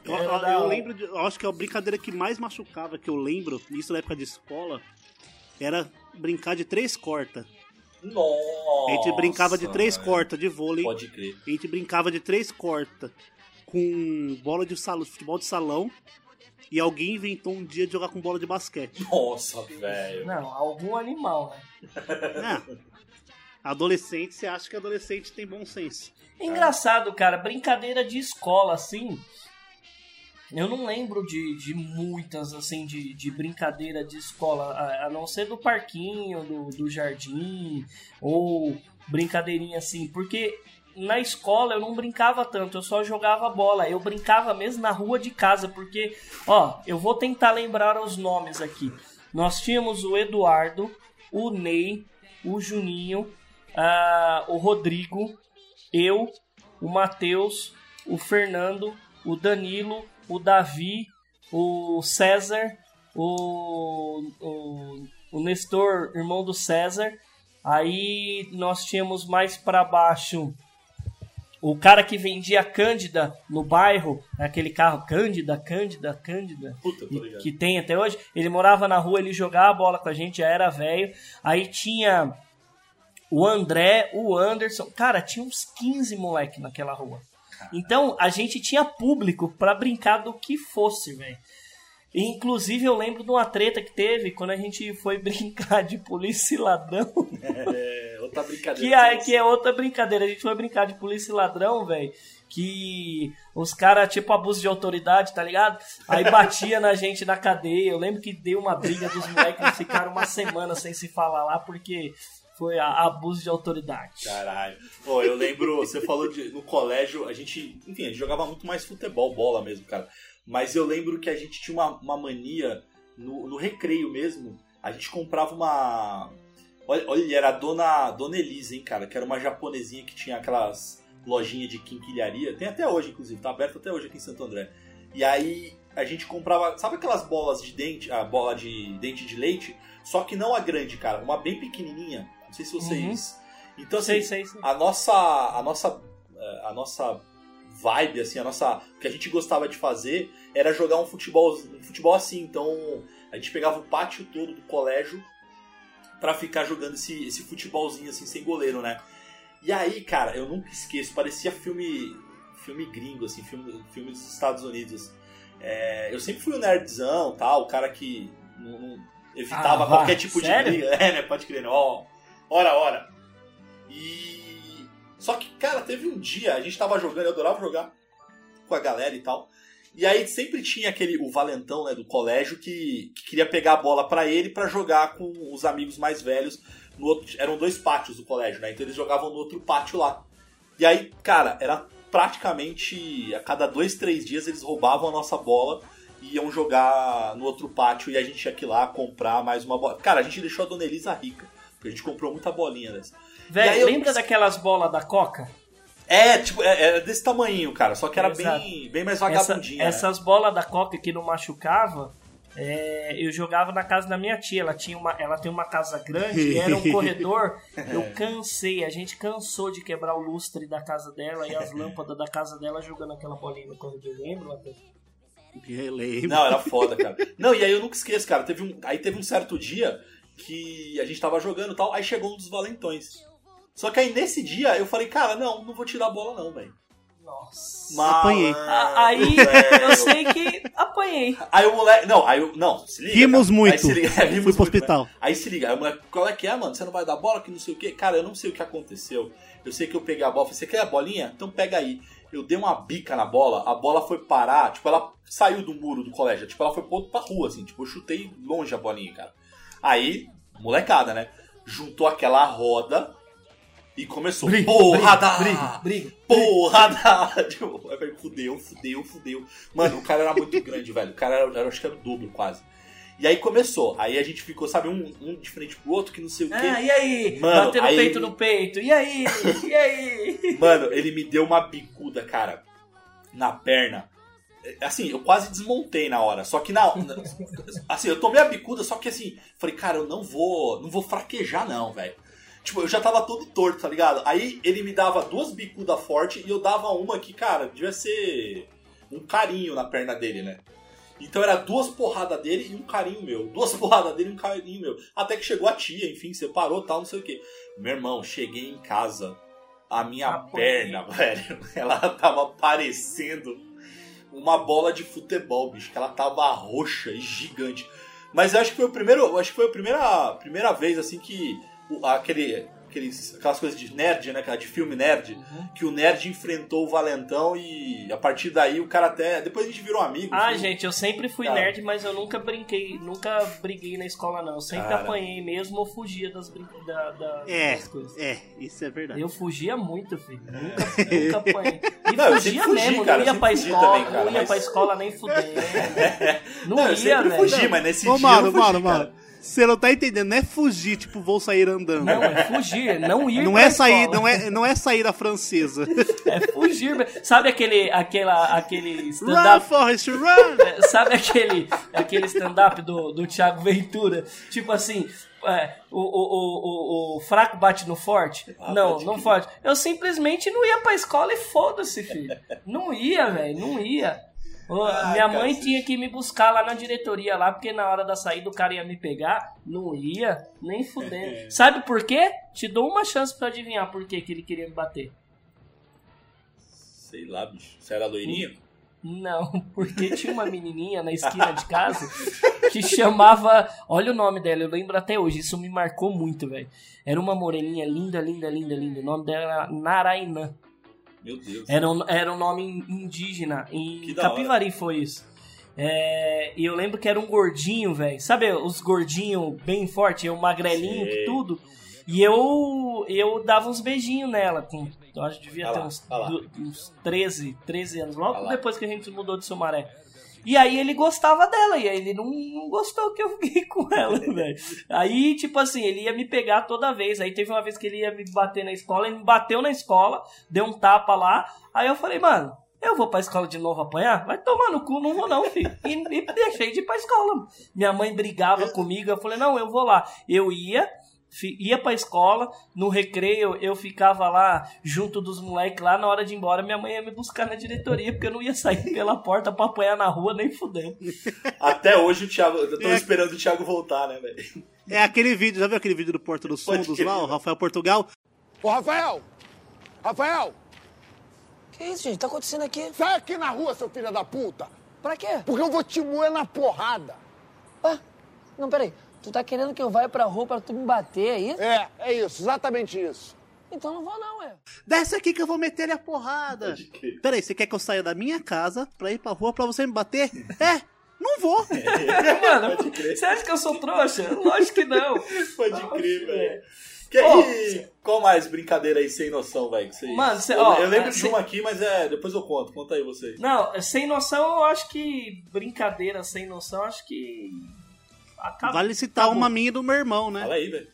Eu, Era eu- eu lembro, de, eu acho que a brincadeira que mais machucava, que eu lembro, isso na época de escola, era brincar de três cortas. Nossa! A gente brincava de três cortas de vôlei. Pode crer. A gente brincava de três cortas com bola de salão, futebol de salão. E alguém inventou um dia de jogar com bola de basquete. Nossa, velho. Não, algum animal, né? É. Adolescente, você acha que adolescente tem bom senso. É engraçado, cara, brincadeira de escola, assim. Eu não lembro de, de muitas, assim, de, de brincadeira de escola, a, a não ser do parquinho, do, do jardim, ou brincadeirinha assim, porque na escola eu não brincava tanto, eu só jogava bola. Eu brincava mesmo na rua de casa, porque, ó, eu vou tentar lembrar os nomes aqui. Nós tínhamos o Eduardo, o Ney, o Juninho, ah, o Rodrigo, eu, o Matheus, o Fernando, o Danilo, o Davi, o César, o, o, o Nestor, irmão do César. Aí nós tínhamos mais para baixo o cara que vendia Cândida no bairro, aquele carro Cândida, Cândida, Cândida, Puta, que tem até hoje. Ele morava na rua, ele jogava bola com a gente, já era velho. Aí tinha o André, o Anderson. Cara, tinha uns 15 moleque naquela rua. Então a gente tinha público pra brincar do que fosse, velho. Inclusive eu lembro de uma treta que teve quando a gente foi brincar de polícia e ladrão. É, outra brincadeira. Que é, que é outra brincadeira. A gente foi brincar de polícia e ladrão, velho. Que os caras, tipo, abuso de autoridade, tá ligado? Aí batia na gente na cadeia. Eu lembro que deu uma briga dos moleques, ficaram uma semana sem se falar lá, porque foi abuso de autoridade. Caralho. Pô, eu lembro, você falou de no colégio, a gente, enfim, a gente jogava muito mais futebol, bola mesmo, cara. Mas eu lembro que a gente tinha uma, uma mania no, no recreio mesmo. A gente comprava uma. Olha, olha, era a dona, dona Elisa, hein, cara, que era uma japonesinha que tinha aquelas lojinhas de quinquilharia. Tem até hoje, inclusive, tá aberto até hoje aqui em Santo André. E aí a gente comprava, sabe aquelas bolas de dente, a bola de dente de leite? Só que não a grande, cara, uma bem pequenininha. Não sei se vocês. Então, assim, Sei, sei, sei. a nossa a nossa eh, a nossa vibe assim a nossa o que a gente gostava de fazer era jogar um futebol um futebol assim então a gente pegava o pátio todo do colégio pra ficar jogando esse, esse futebolzinho assim sem goleiro né e aí cara eu nunca esqueço parecia filme filme gringo assim filme filme dos Estados Unidos É, eu sempre fui o nerdzão tal o cara que não, não evitava Ah, qualquer tipo sério? de briga é né pode crer né? ó ora ora e. Só que, cara, teve um dia, a gente tava jogando, eu adorava jogar com a galera e tal. E aí sempre tinha aquele, o valentão, né, do colégio, que, que queria pegar a bola pra ele pra jogar com os amigos mais velhos. No outro, eram dois pátios do colégio, né? Então eles jogavam no outro pátio lá. E aí, cara, era praticamente a cada dois, três dias eles roubavam a nossa bola e iam jogar no outro pátio e a gente tinha que ir lá comprar mais uma bola. Cara, a gente deixou a Dona Elisa rica, porque a gente comprou muita bolinha dessa. E Velho, eu- lembra daquelas bolas da Coca? É, tipo, é, era desse tamanho, cara, só que era Exato. bem, bem mais Essa- vagabundinha. né? essas bolas da Coca que não machucava, é, eu jogava na casa da minha tia. Ela, tinha uma, ela tem uma casa grande, era um corredor. Eu cansei, a gente cansou de quebrar o lustre da casa dela e as lâmpadas da casa dela jogando aquela bolinha no corredor. Lembra, Matheus? Eu lembro. Não, era foda, cara. Não, e aí eu nunca esqueço, cara. Teve um, aí teve um certo dia que a gente tava jogando e tal, aí chegou um dos valentões. Só que aí nesse dia eu falei, cara, não, não vou tirar a bola não, velho. Nossa. Apanhei. A- Aí eu sei que apanhei. Aí o moleque. Não, aí eu. Não, se liga. Rimos cara. muito. Aí se liga, é, rimos Fui pro muito, né? hospital. Aí se liga, aí o moleque, qual é que é, mano? Você não vai dar bola, que não sei o quê. Cara, eu não sei o que aconteceu. Eu sei que eu peguei a bola, falei, você quer a bolinha? Então pega aí. Eu dei uma bica na bola, a bola foi parar, tipo, ela saiu do muro do colégio, tipo, ela foi pra outra rua, assim, tipo, eu chutei longe a bolinha, cara. Aí, molecada, né? Juntou aquela roda e começou. porrada! Briga, briga. Porrada! Aí fudeu, fudeu, fudeu. Mano, o cara era muito grande, velho. O cara era, era- acho que era o dobro quase. E aí começou. Aí a gente ficou, sabe, um, um de frente pro outro, que não sei o quê. Ah, e aí? Mano, Batendo aí- peito no peito. E aí? E aí? Mano, ele me deu uma bicuda, cara, na perna. Assim, eu quase desmontei na hora. Só que na. Assim, eu tomei a bicuda, só que assim, falei, cara, eu não vou. Não vou fraquejar, não, velho. Tipo, eu já tava todo torto, tá ligado? Aí ele me dava duas bicudas fortes e eu dava uma que, cara, devia ser um carinho na perna dele, né? Então era duas porradas dele e um carinho meu. Duas porradas dele e um carinho meu. Até que chegou a tia, enfim, separou tal, não sei o que. Meu irmão, cheguei em casa, a minha Apanhei. perna, velho, ela tava parecendo uma bola de futebol, bicho, que ela tava roxa e gigante. Mas eu acho que foi o primeiro, acho que foi a primeira, primeira vez assim que o- aquele aqueles, aquelas coisas de nerd, né, cara, de filme nerd, Uhum. que o nerd enfrentou o Valentão e a partir daí o cara até, depois a gente virou amigo. Ah, assim. gente, eu sempre fui Cara. nerd, mas eu nunca brinquei, nunca briguei na escola, não. Eu sempre Cara. apanhei mesmo ou fugia das, brin... da, da- É, das coisas. é, isso é verdade. Eu fugia muito, filho. Nunca, nunca apanhei. E Não, eu fugia fugi, mesmo, cara, não eu ia pra escola, também, cara, não ia mas- pra escola nem fuder. Não, Não, eu ia, sempre velho. fugi, mas nesse Ô, dia mano, eu fugi, mano, cara. mano. Você não tá entendendo, não é fugir, tipo, vou sair andando. Não, é fugir, não ir Não pra é sair, escola. não é, não é sair da francesa. É fugir. Sabe aquele, aquela, aquele run, stand-up Forrest, run! É, Sabe aquele, aquele stand-up do, do Thiago Ventura? Tipo assim, é, o, o, o, o, o fraco bate no forte? Ah, não, não forte. Eu simplesmente não ia pra escola e foda-se, filho. Não ia, velho, não ia. Ô, Ai, minha mãe tinha que me buscar lá na diretoria lá, porque na hora da saída o cara ia me pegar. Não ia, nem fudendo. Sabe por quê? Te dou uma chance pra adivinhar por que que ele queria me bater. Sei lá, bicho. Você era loirinho? Não, porque tinha uma menininha na esquina de casa que chamava. Olha o nome dela, eu lembro até hoje, isso me marcou muito, velho. Era uma moreninha linda, linda, linda, linda. O nome dela era Narainã. Meu Deus. Era um, era um nome indígena. Em. Capivari foi isso. É, e eu lembro que era um gordinho, velho. Sabe os gordinhos bem fortes, eu magrelinho, Sei. tudo. E eu eu dava uns beijinhos nela. Com, eu acho que devia Ah ter lá, uns, ah uns 13, 13 anos. Logo Ah depois que a gente mudou de Sumaré. E aí ele gostava dela, e aí ele não, não gostou que eu fiquei com ela, velho. Aí, tipo assim, ele ia me pegar toda vez. Aí teve uma vez que ele ia me bater na escola, ele me bateu na escola, deu um tapa lá. Aí eu falei, mano, eu vou pra escola de novo apanhar? Vai tomar no cu, não vou não, filho. E, e deixei de ir pra escola. Minha mãe brigava comigo, eu falei, não, eu vou lá. Eu ia, ia pra escola, no recreio eu ficava lá junto dos moleques lá, na hora de ir embora minha mãe ia me buscar na diretoria, porque eu não ia sair pela porta pra apanhar na rua nem fudendo. Até hoje o Thiago. Eu tô É. esperando o Thiago voltar, né, velho? É aquele vídeo, já viu aquele vídeo do Porto dos Pode Fundos crer. lá, o Rafael Portugal? Ô, Rafael! Rafael! Que isso, gente? Tá acontecendo aqui? Sai aqui na rua, seu filho da puta! Pra quê? Porque eu vou te moer na porrada! Ah, não, peraí. Tu tá querendo que eu vá pra rua pra tu me bater aí? É, é isso, exatamente isso. Então não vou não, ué. Desce aqui que eu vou meter ele a porrada. Pode crer. Peraí, você quer que eu saia da minha casa pra ir pra rua pra você me bater? É, não vou. Mano, você acha que eu sou trouxa? Lógico que não. Pode crer, velho. Que aí, qual mais brincadeira aí sem noção, velho? Mano, cê- eu, ó, eu lembro é, de uma aqui, mas é, depois eu conto. Conta aí vocês. Não, sem noção, eu acho que brincadeira sem noção, acho que. Vale citar acabou. uma minha e do meu irmão, né? Fala aí, velho.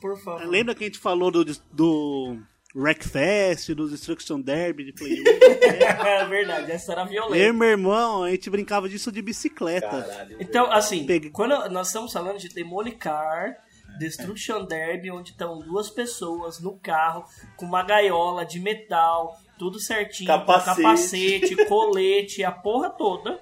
Por favor. Lembra que a gente falou do, do Wreckfest, do Destruction Derby de Play 1? é verdade, essa era Eu e violenta. meu irmão, a gente brincava disso de bicicleta. Caralho. Então, assim, Peguei. quando nós estamos falando de Demolicar, Destruction Derby, onde estão duas pessoas no carro com uma gaiola de metal, tudo certinho, com Capacete. capacete, colete, a porra toda,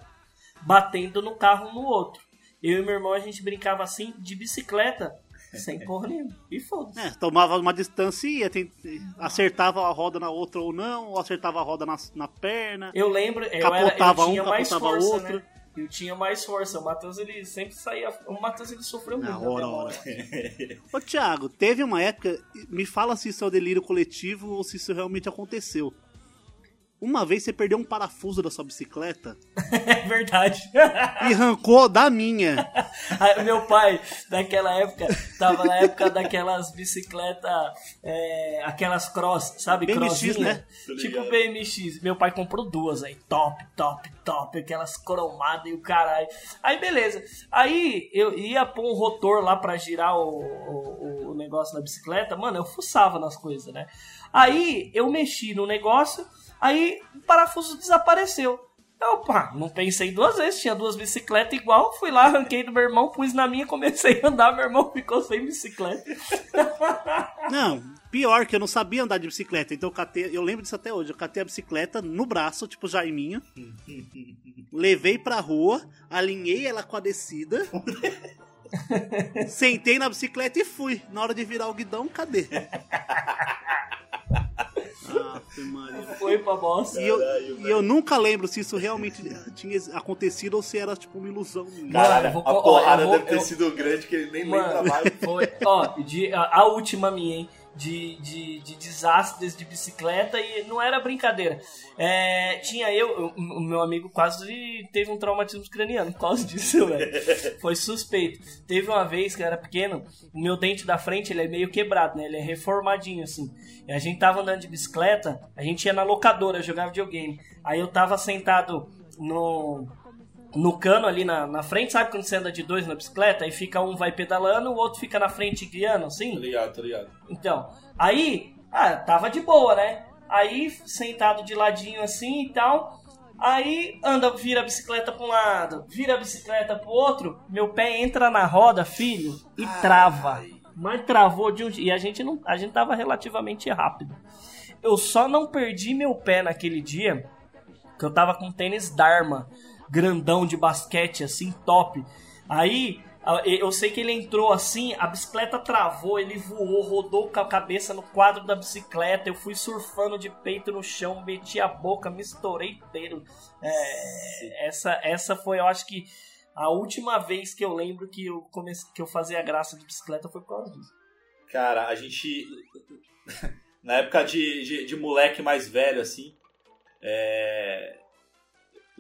batendo no carro um no outro. Eu e meu irmão, a gente brincava assim de bicicleta, sem porra nenhuma. E foda-se. É, tomava uma distância e ia, tem- acertava a roda na outra ou não, ou acertava a roda na, na perna. Eu lembro, eu, era, eu Capotava um, tinha mais capotava força, outro. né? Eu tinha mais força. O Matheus, ele sempre saía... O Matheus, ele sofreu muito. Na hora, hora. Ô Thiago, teve uma época, me fala se isso é o delírio coletivo ou se isso realmente aconteceu. Uma vez você perdeu um parafuso da sua bicicleta É verdade. e arrancou da minha. Meu pai, naquela época, tava na época daquelas bicicletas, é, aquelas cross, sabe? BMX, crossinha? né? Tipo. BMX. Meu pai comprou duas aí, top, top, top, aquelas cromadas e o caralho. Aí beleza. Aí eu ia pôr um rotor lá pra girar o, o, o negócio da bicicleta, mano, eu fuçava nas coisas, né? Aí eu mexi no negócio, aí o parafuso desapareceu. Eu, pá, não pensei duas vezes, tinha duas bicicletas igual, fui lá, arranquei do meu irmão, pus na minha, comecei a andar, meu irmão ficou sem bicicleta. Não, pior que eu não sabia andar de bicicleta, então eu catei, eu lembro disso até hoje, eu catei a bicicleta no braço, tipo Jaiminho, levei pra rua, alinhei ela com a descida, sentei na bicicleta e fui. Na hora de virar o guidão, cadê? Foi pra bosta. E eu, Caralho, e eu nunca lembro se isso realmente tinha acontecido ou se era tipo uma ilusão minha. Vou- a ó, porrada eu vou- deve ter eu- sido grande que ele nem lembra Mano, mais. foi, ó, de, a, a última minha, hein? De, de, de desastres de bicicleta e não era brincadeira. É, tinha eu, o, meu amigo quase teve um traumatismo craniano por causa disso, velho. Foi suspeito. Teve uma vez que eu era pequeno, o meu dente da frente ele é meio quebrado, né? Ele é reformadinho assim. E a gente tava andando de bicicleta, a gente ia na locadora jogar videogame. Aí eu tava sentado no, no cano ali na, na frente, sabe quando você anda de dois na bicicleta? Aí fica um vai pedalando, o outro fica na frente guiando, Tá assim? ligado, tá ligado. Então, aí, ah, tava de boa, né? Aí, sentado de ladinho assim e tal. Aí anda, vira a bicicleta pra um lado, vira a bicicleta pro outro, meu pé entra na roda, filho, e trava. Mas travou de um E a gente não. A gente tava relativamente rápido. Eu só não perdi meu pé naquele dia que eu tava com tênis Dharma, grandão de basquete, assim, top. Aí, eu sei que ele entrou assim, a bicicleta travou, ele voou, rodou com a cabeça no quadro da bicicleta, eu fui surfando de peito no chão, meti a boca, me estourei inteiro. É, essa, essa foi, eu acho que, a última vez que eu lembro que eu, comecei, que eu fazia graça de bicicleta foi por causa disso. Cara, a gente. Na época de, de, de moleque mais velho, assim. É...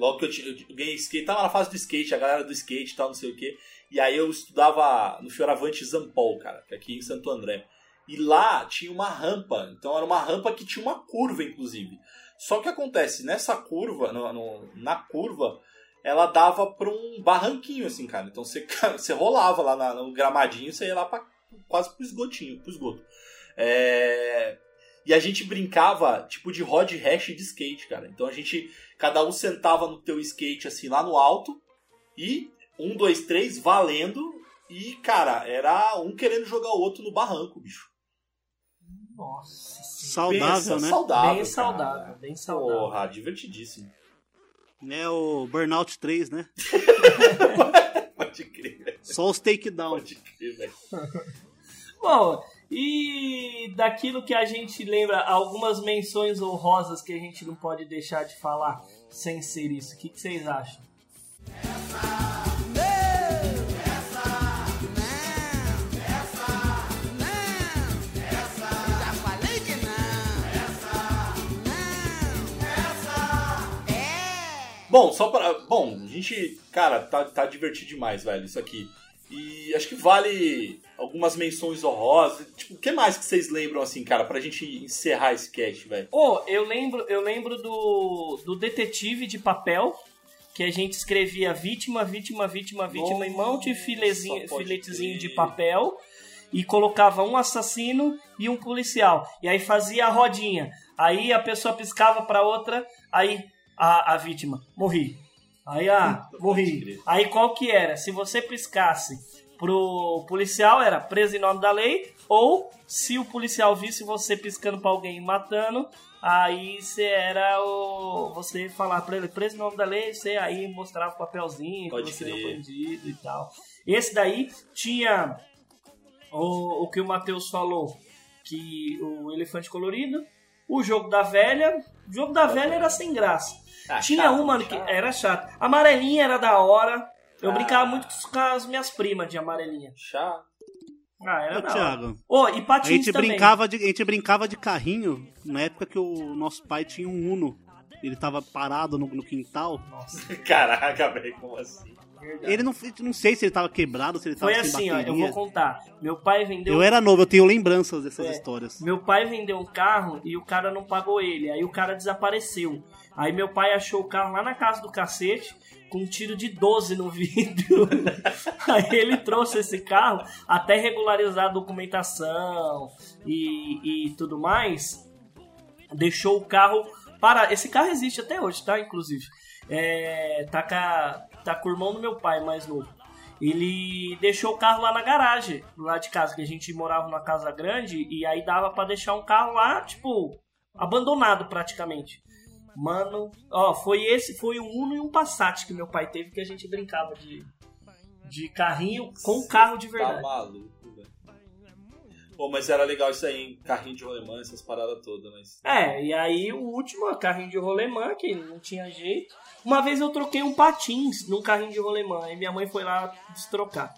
Logo que eu, tinha, eu ganhei skate, tava na fase do skate, a galera do skate e tal, não sei o quê. E aí eu estudava no Fioravante Zampol, cara, que é aqui em Santo André. E lá tinha uma rampa, então era uma rampa que tinha uma curva, inclusive. Só que acontece, nessa curva, no- no- na curva, ela dava pra um barranquinho, assim, cara. Então você, você rolava lá na- no gramadinho, você ia lá pra, quase pro esgotinho, pro esgoto. É, E a gente brincava, tipo, de rod hash de skate, cara. Então a gente, cada um sentava no teu skate, assim, lá no alto, e um, dois, três, valendo, e, cara, era um querendo jogar o outro no barranco, bicho. Nossa Saudável, Pensa, né? Saudável, Bem cara. saudável, bem saudável. Porra, divertidíssimo. É o Burnout 3, né? Pode crer, velho. Só os takedown. Pode crer, velho. Bom, e daquilo que a gente lembra, algumas menções honrosas que a gente não pode deixar de falar sem ser isso. O que, vocês acham? Não. Bom, só para. Bom, a gente. Cara, tá, tá divertido demais, velho, isso aqui. E acho que vale algumas menções honrosas. Tipo, o que mais que vocês lembram, assim, cara, pra gente encerrar esse cast, velho? Oh, eu lembro, eu lembro do, do detetive de papel, que a gente escrevia vítima, vítima, vítima, vítima em mão de filetezinho de papel e colocava um assassino e um policial. E aí fazia a rodinha. Aí a pessoa piscava pra outra, aí a, a vítima, morri. Aí, ah, morri. Aí qual que era? Se você piscasse pro policial, era preso em nome da lei, ou se o policial visse você piscando pra alguém e matando, aí você era o. Você falar pra ele, preso em nome da lei, você aí mostrava o papelzinho, Pode que você era crer. bandido e tal. Esse daí tinha o, o que o Matheus falou, que o elefante colorido, o jogo da velha. O jogo da velha era sem graça. Ah, Tinha chato, uma que chato. era chata. Amarelinha era da hora. Eu Ah. brincava muito com as minhas primas de amarelinha. Chato. Ah, era Ô, da hora. Thiago, Ô, e a patins gente, também. brincava de, a gente brincava de carrinho na época que o nosso pai tinha um Uno. Ele tava parado no, no quintal. Nossa, Caraca, velho, como assim? Verdade. Ele não, não sei se ele tava quebrado, se ele tava Foi assim, ó, eu vou contar. Meu pai vendeu Eu era novo, eu tenho lembranças dessas É. histórias. Meu pai vendeu um carro e o cara não pagou ele. Aí o cara desapareceu. Aí meu pai achou o carro lá na casa do cacete com um tiro de 12 no vidro. Aí ele trouxe esse carro até regularizar a documentação e, e tudo mais. Deixou o carro para Esse carro existe até hoje, tá? Inclusive. É, tá, com a- tá com o irmão do meu pai mais novo. Ele deixou o carro lá na garagem, lá de casa, que a gente morava numa casa grande, e aí dava pra deixar um carro lá, tipo, abandonado praticamente. Mano, ó, foi esse, foi um Uno e um Passat que meu pai teve que a gente brincava de, de carrinho com carro de Tá verdade. maluco, velho. Pô, mas era legal isso aí, hein? Carrinho de rolemã, essas paradas todas, mas. É, e aí o último, carrinho de rolemã, que não tinha jeito. Uma vez eu troquei um patins num carrinho de rolemã, e minha mãe foi lá destrocar.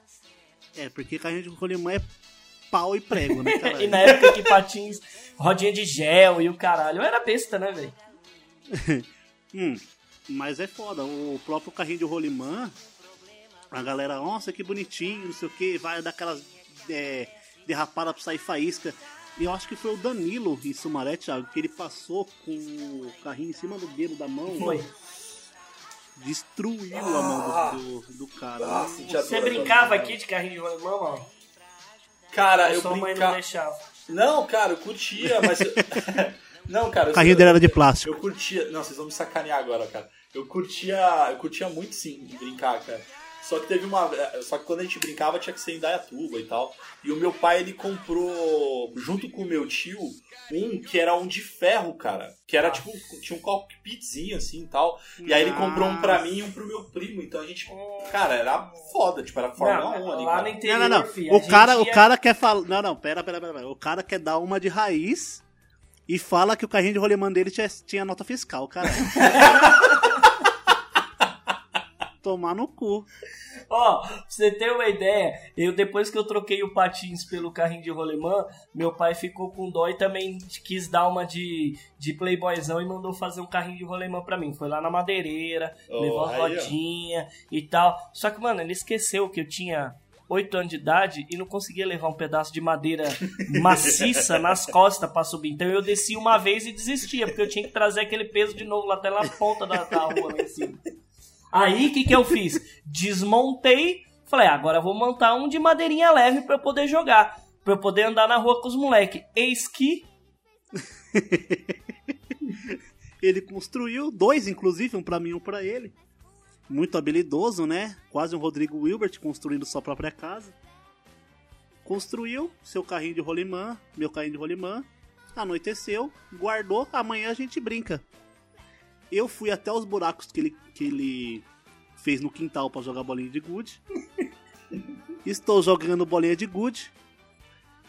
É, porque carrinho de rolimã é pau e prego, né? E na época que patins, rodinha de gel e o caralho, eu era besta, né, velho? Hum, mas é foda. O próprio carrinho de rolimã, a galera, nossa, que bonitinho, não sei o que, vai dar aquelas é, derrapadas pra sair faísca. E eu acho que foi o Danilo em Sumaré, Thiago, que ele passou com o carrinho em cima do dedo da mão. Foi. Destruiu a mão do, do, do cara. Ah, a Você brincava aqui de carrinho de rolemã, mano? Cara, Ou eu sua mãe não brincava. deixava? Não, cara, eu curtia, mas. eu- não, cara. O eu- carrinho dele era de plástico. Eu curtia. Não, vocês vão me sacanear agora, cara. Eu curtia. Eu curtia muito sim de brincar, cara. Só que teve uma. Só que quando a gente brincava tinha que ser em Dayatuba e tal. E o meu pai ele comprou, junto com o meu tio, um que era um de ferro, cara. Que era tipo. Tinha um cockpitzinho assim e tal. E aí ele comprou um pra mim e um pro meu primo. Então a gente. Cara, era foda, tipo, era Fórmula Não, 1 ali. lá cara. no interior, Não, não, não. filho, O cara, gente o ia- cara quer falar. Não, não, pera, pera, pera, pera. O cara quer dar uma de raiz e fala que o carrinho de rolemã dele tinha, tinha nota fiscal, cara. Tomar no cu. Ó, pra você ter uma ideia, eu depois que eu troquei o patins pelo carrinho de rolemã, meu pai ficou com dó e também quis dar uma de, de playboyzão e mandou fazer um carrinho de rolemã pra mim. Foi lá na madeireira, Oh, levou a ó. rodinha e tal. Só que, mano, ele esqueceu que eu tinha 8 anos de idade e não conseguia levar um pedaço de madeira maciça nas costas pra subir. Então eu desci uma vez e desistia, porque eu tinha que trazer aquele peso de novo lá até na ponta da, da rua lá em cima. Aí o que, que eu fiz? Desmontei, falei, "Ah, agora vou montar um de madeirinha leve pra eu poder jogar, pra eu poder andar na rua com os moleque. Eis que Ele construiu dois, inclusive, um pra mim e um pra ele. Muito habilidoso, né? Quase um Rodrigo Wilbert construindo sua própria casa. Construiu seu carrinho de rolimã, meu carrinho de rolimã. Anoiteceu, guardou, amanhã a gente brinca. Eu fui até os buracos que ele, que ele fez no quintal pra jogar bolinha de gude. Estou jogando bolinha de gude.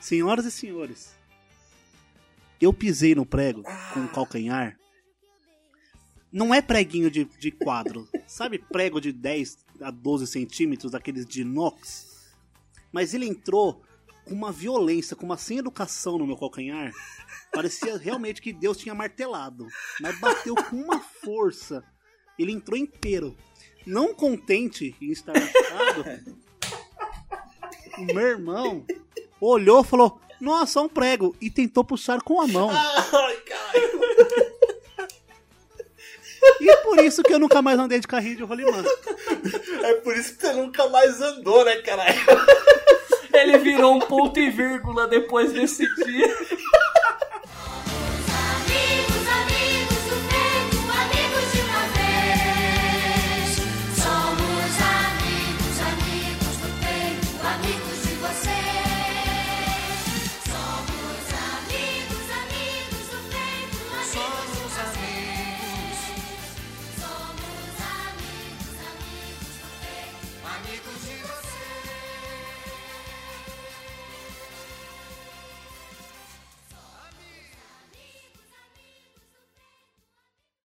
Senhoras e senhores, eu pisei no prego com o calcanhar. Não é preguinho de, de quadro, sabe? Prego de 10 a 12 centímetros, daqueles de inox. Mas ele entrou com uma violência, com uma sem educação no meu calcanhar. Parecia realmente que Deus tinha martelado. Mas bateu com uma força. Ele entrou inteiro. Não contente em estar machucado, o meu irmão olhou e falou: Nossa, um prego. E tentou puxar com a mão. Ai, caralho. E por isso que eu nunca mais andei de carrinho de rolimã. É por isso que você nunca mais andou, né, caralho? Ele virou um ponto e vírgula depois desse dia.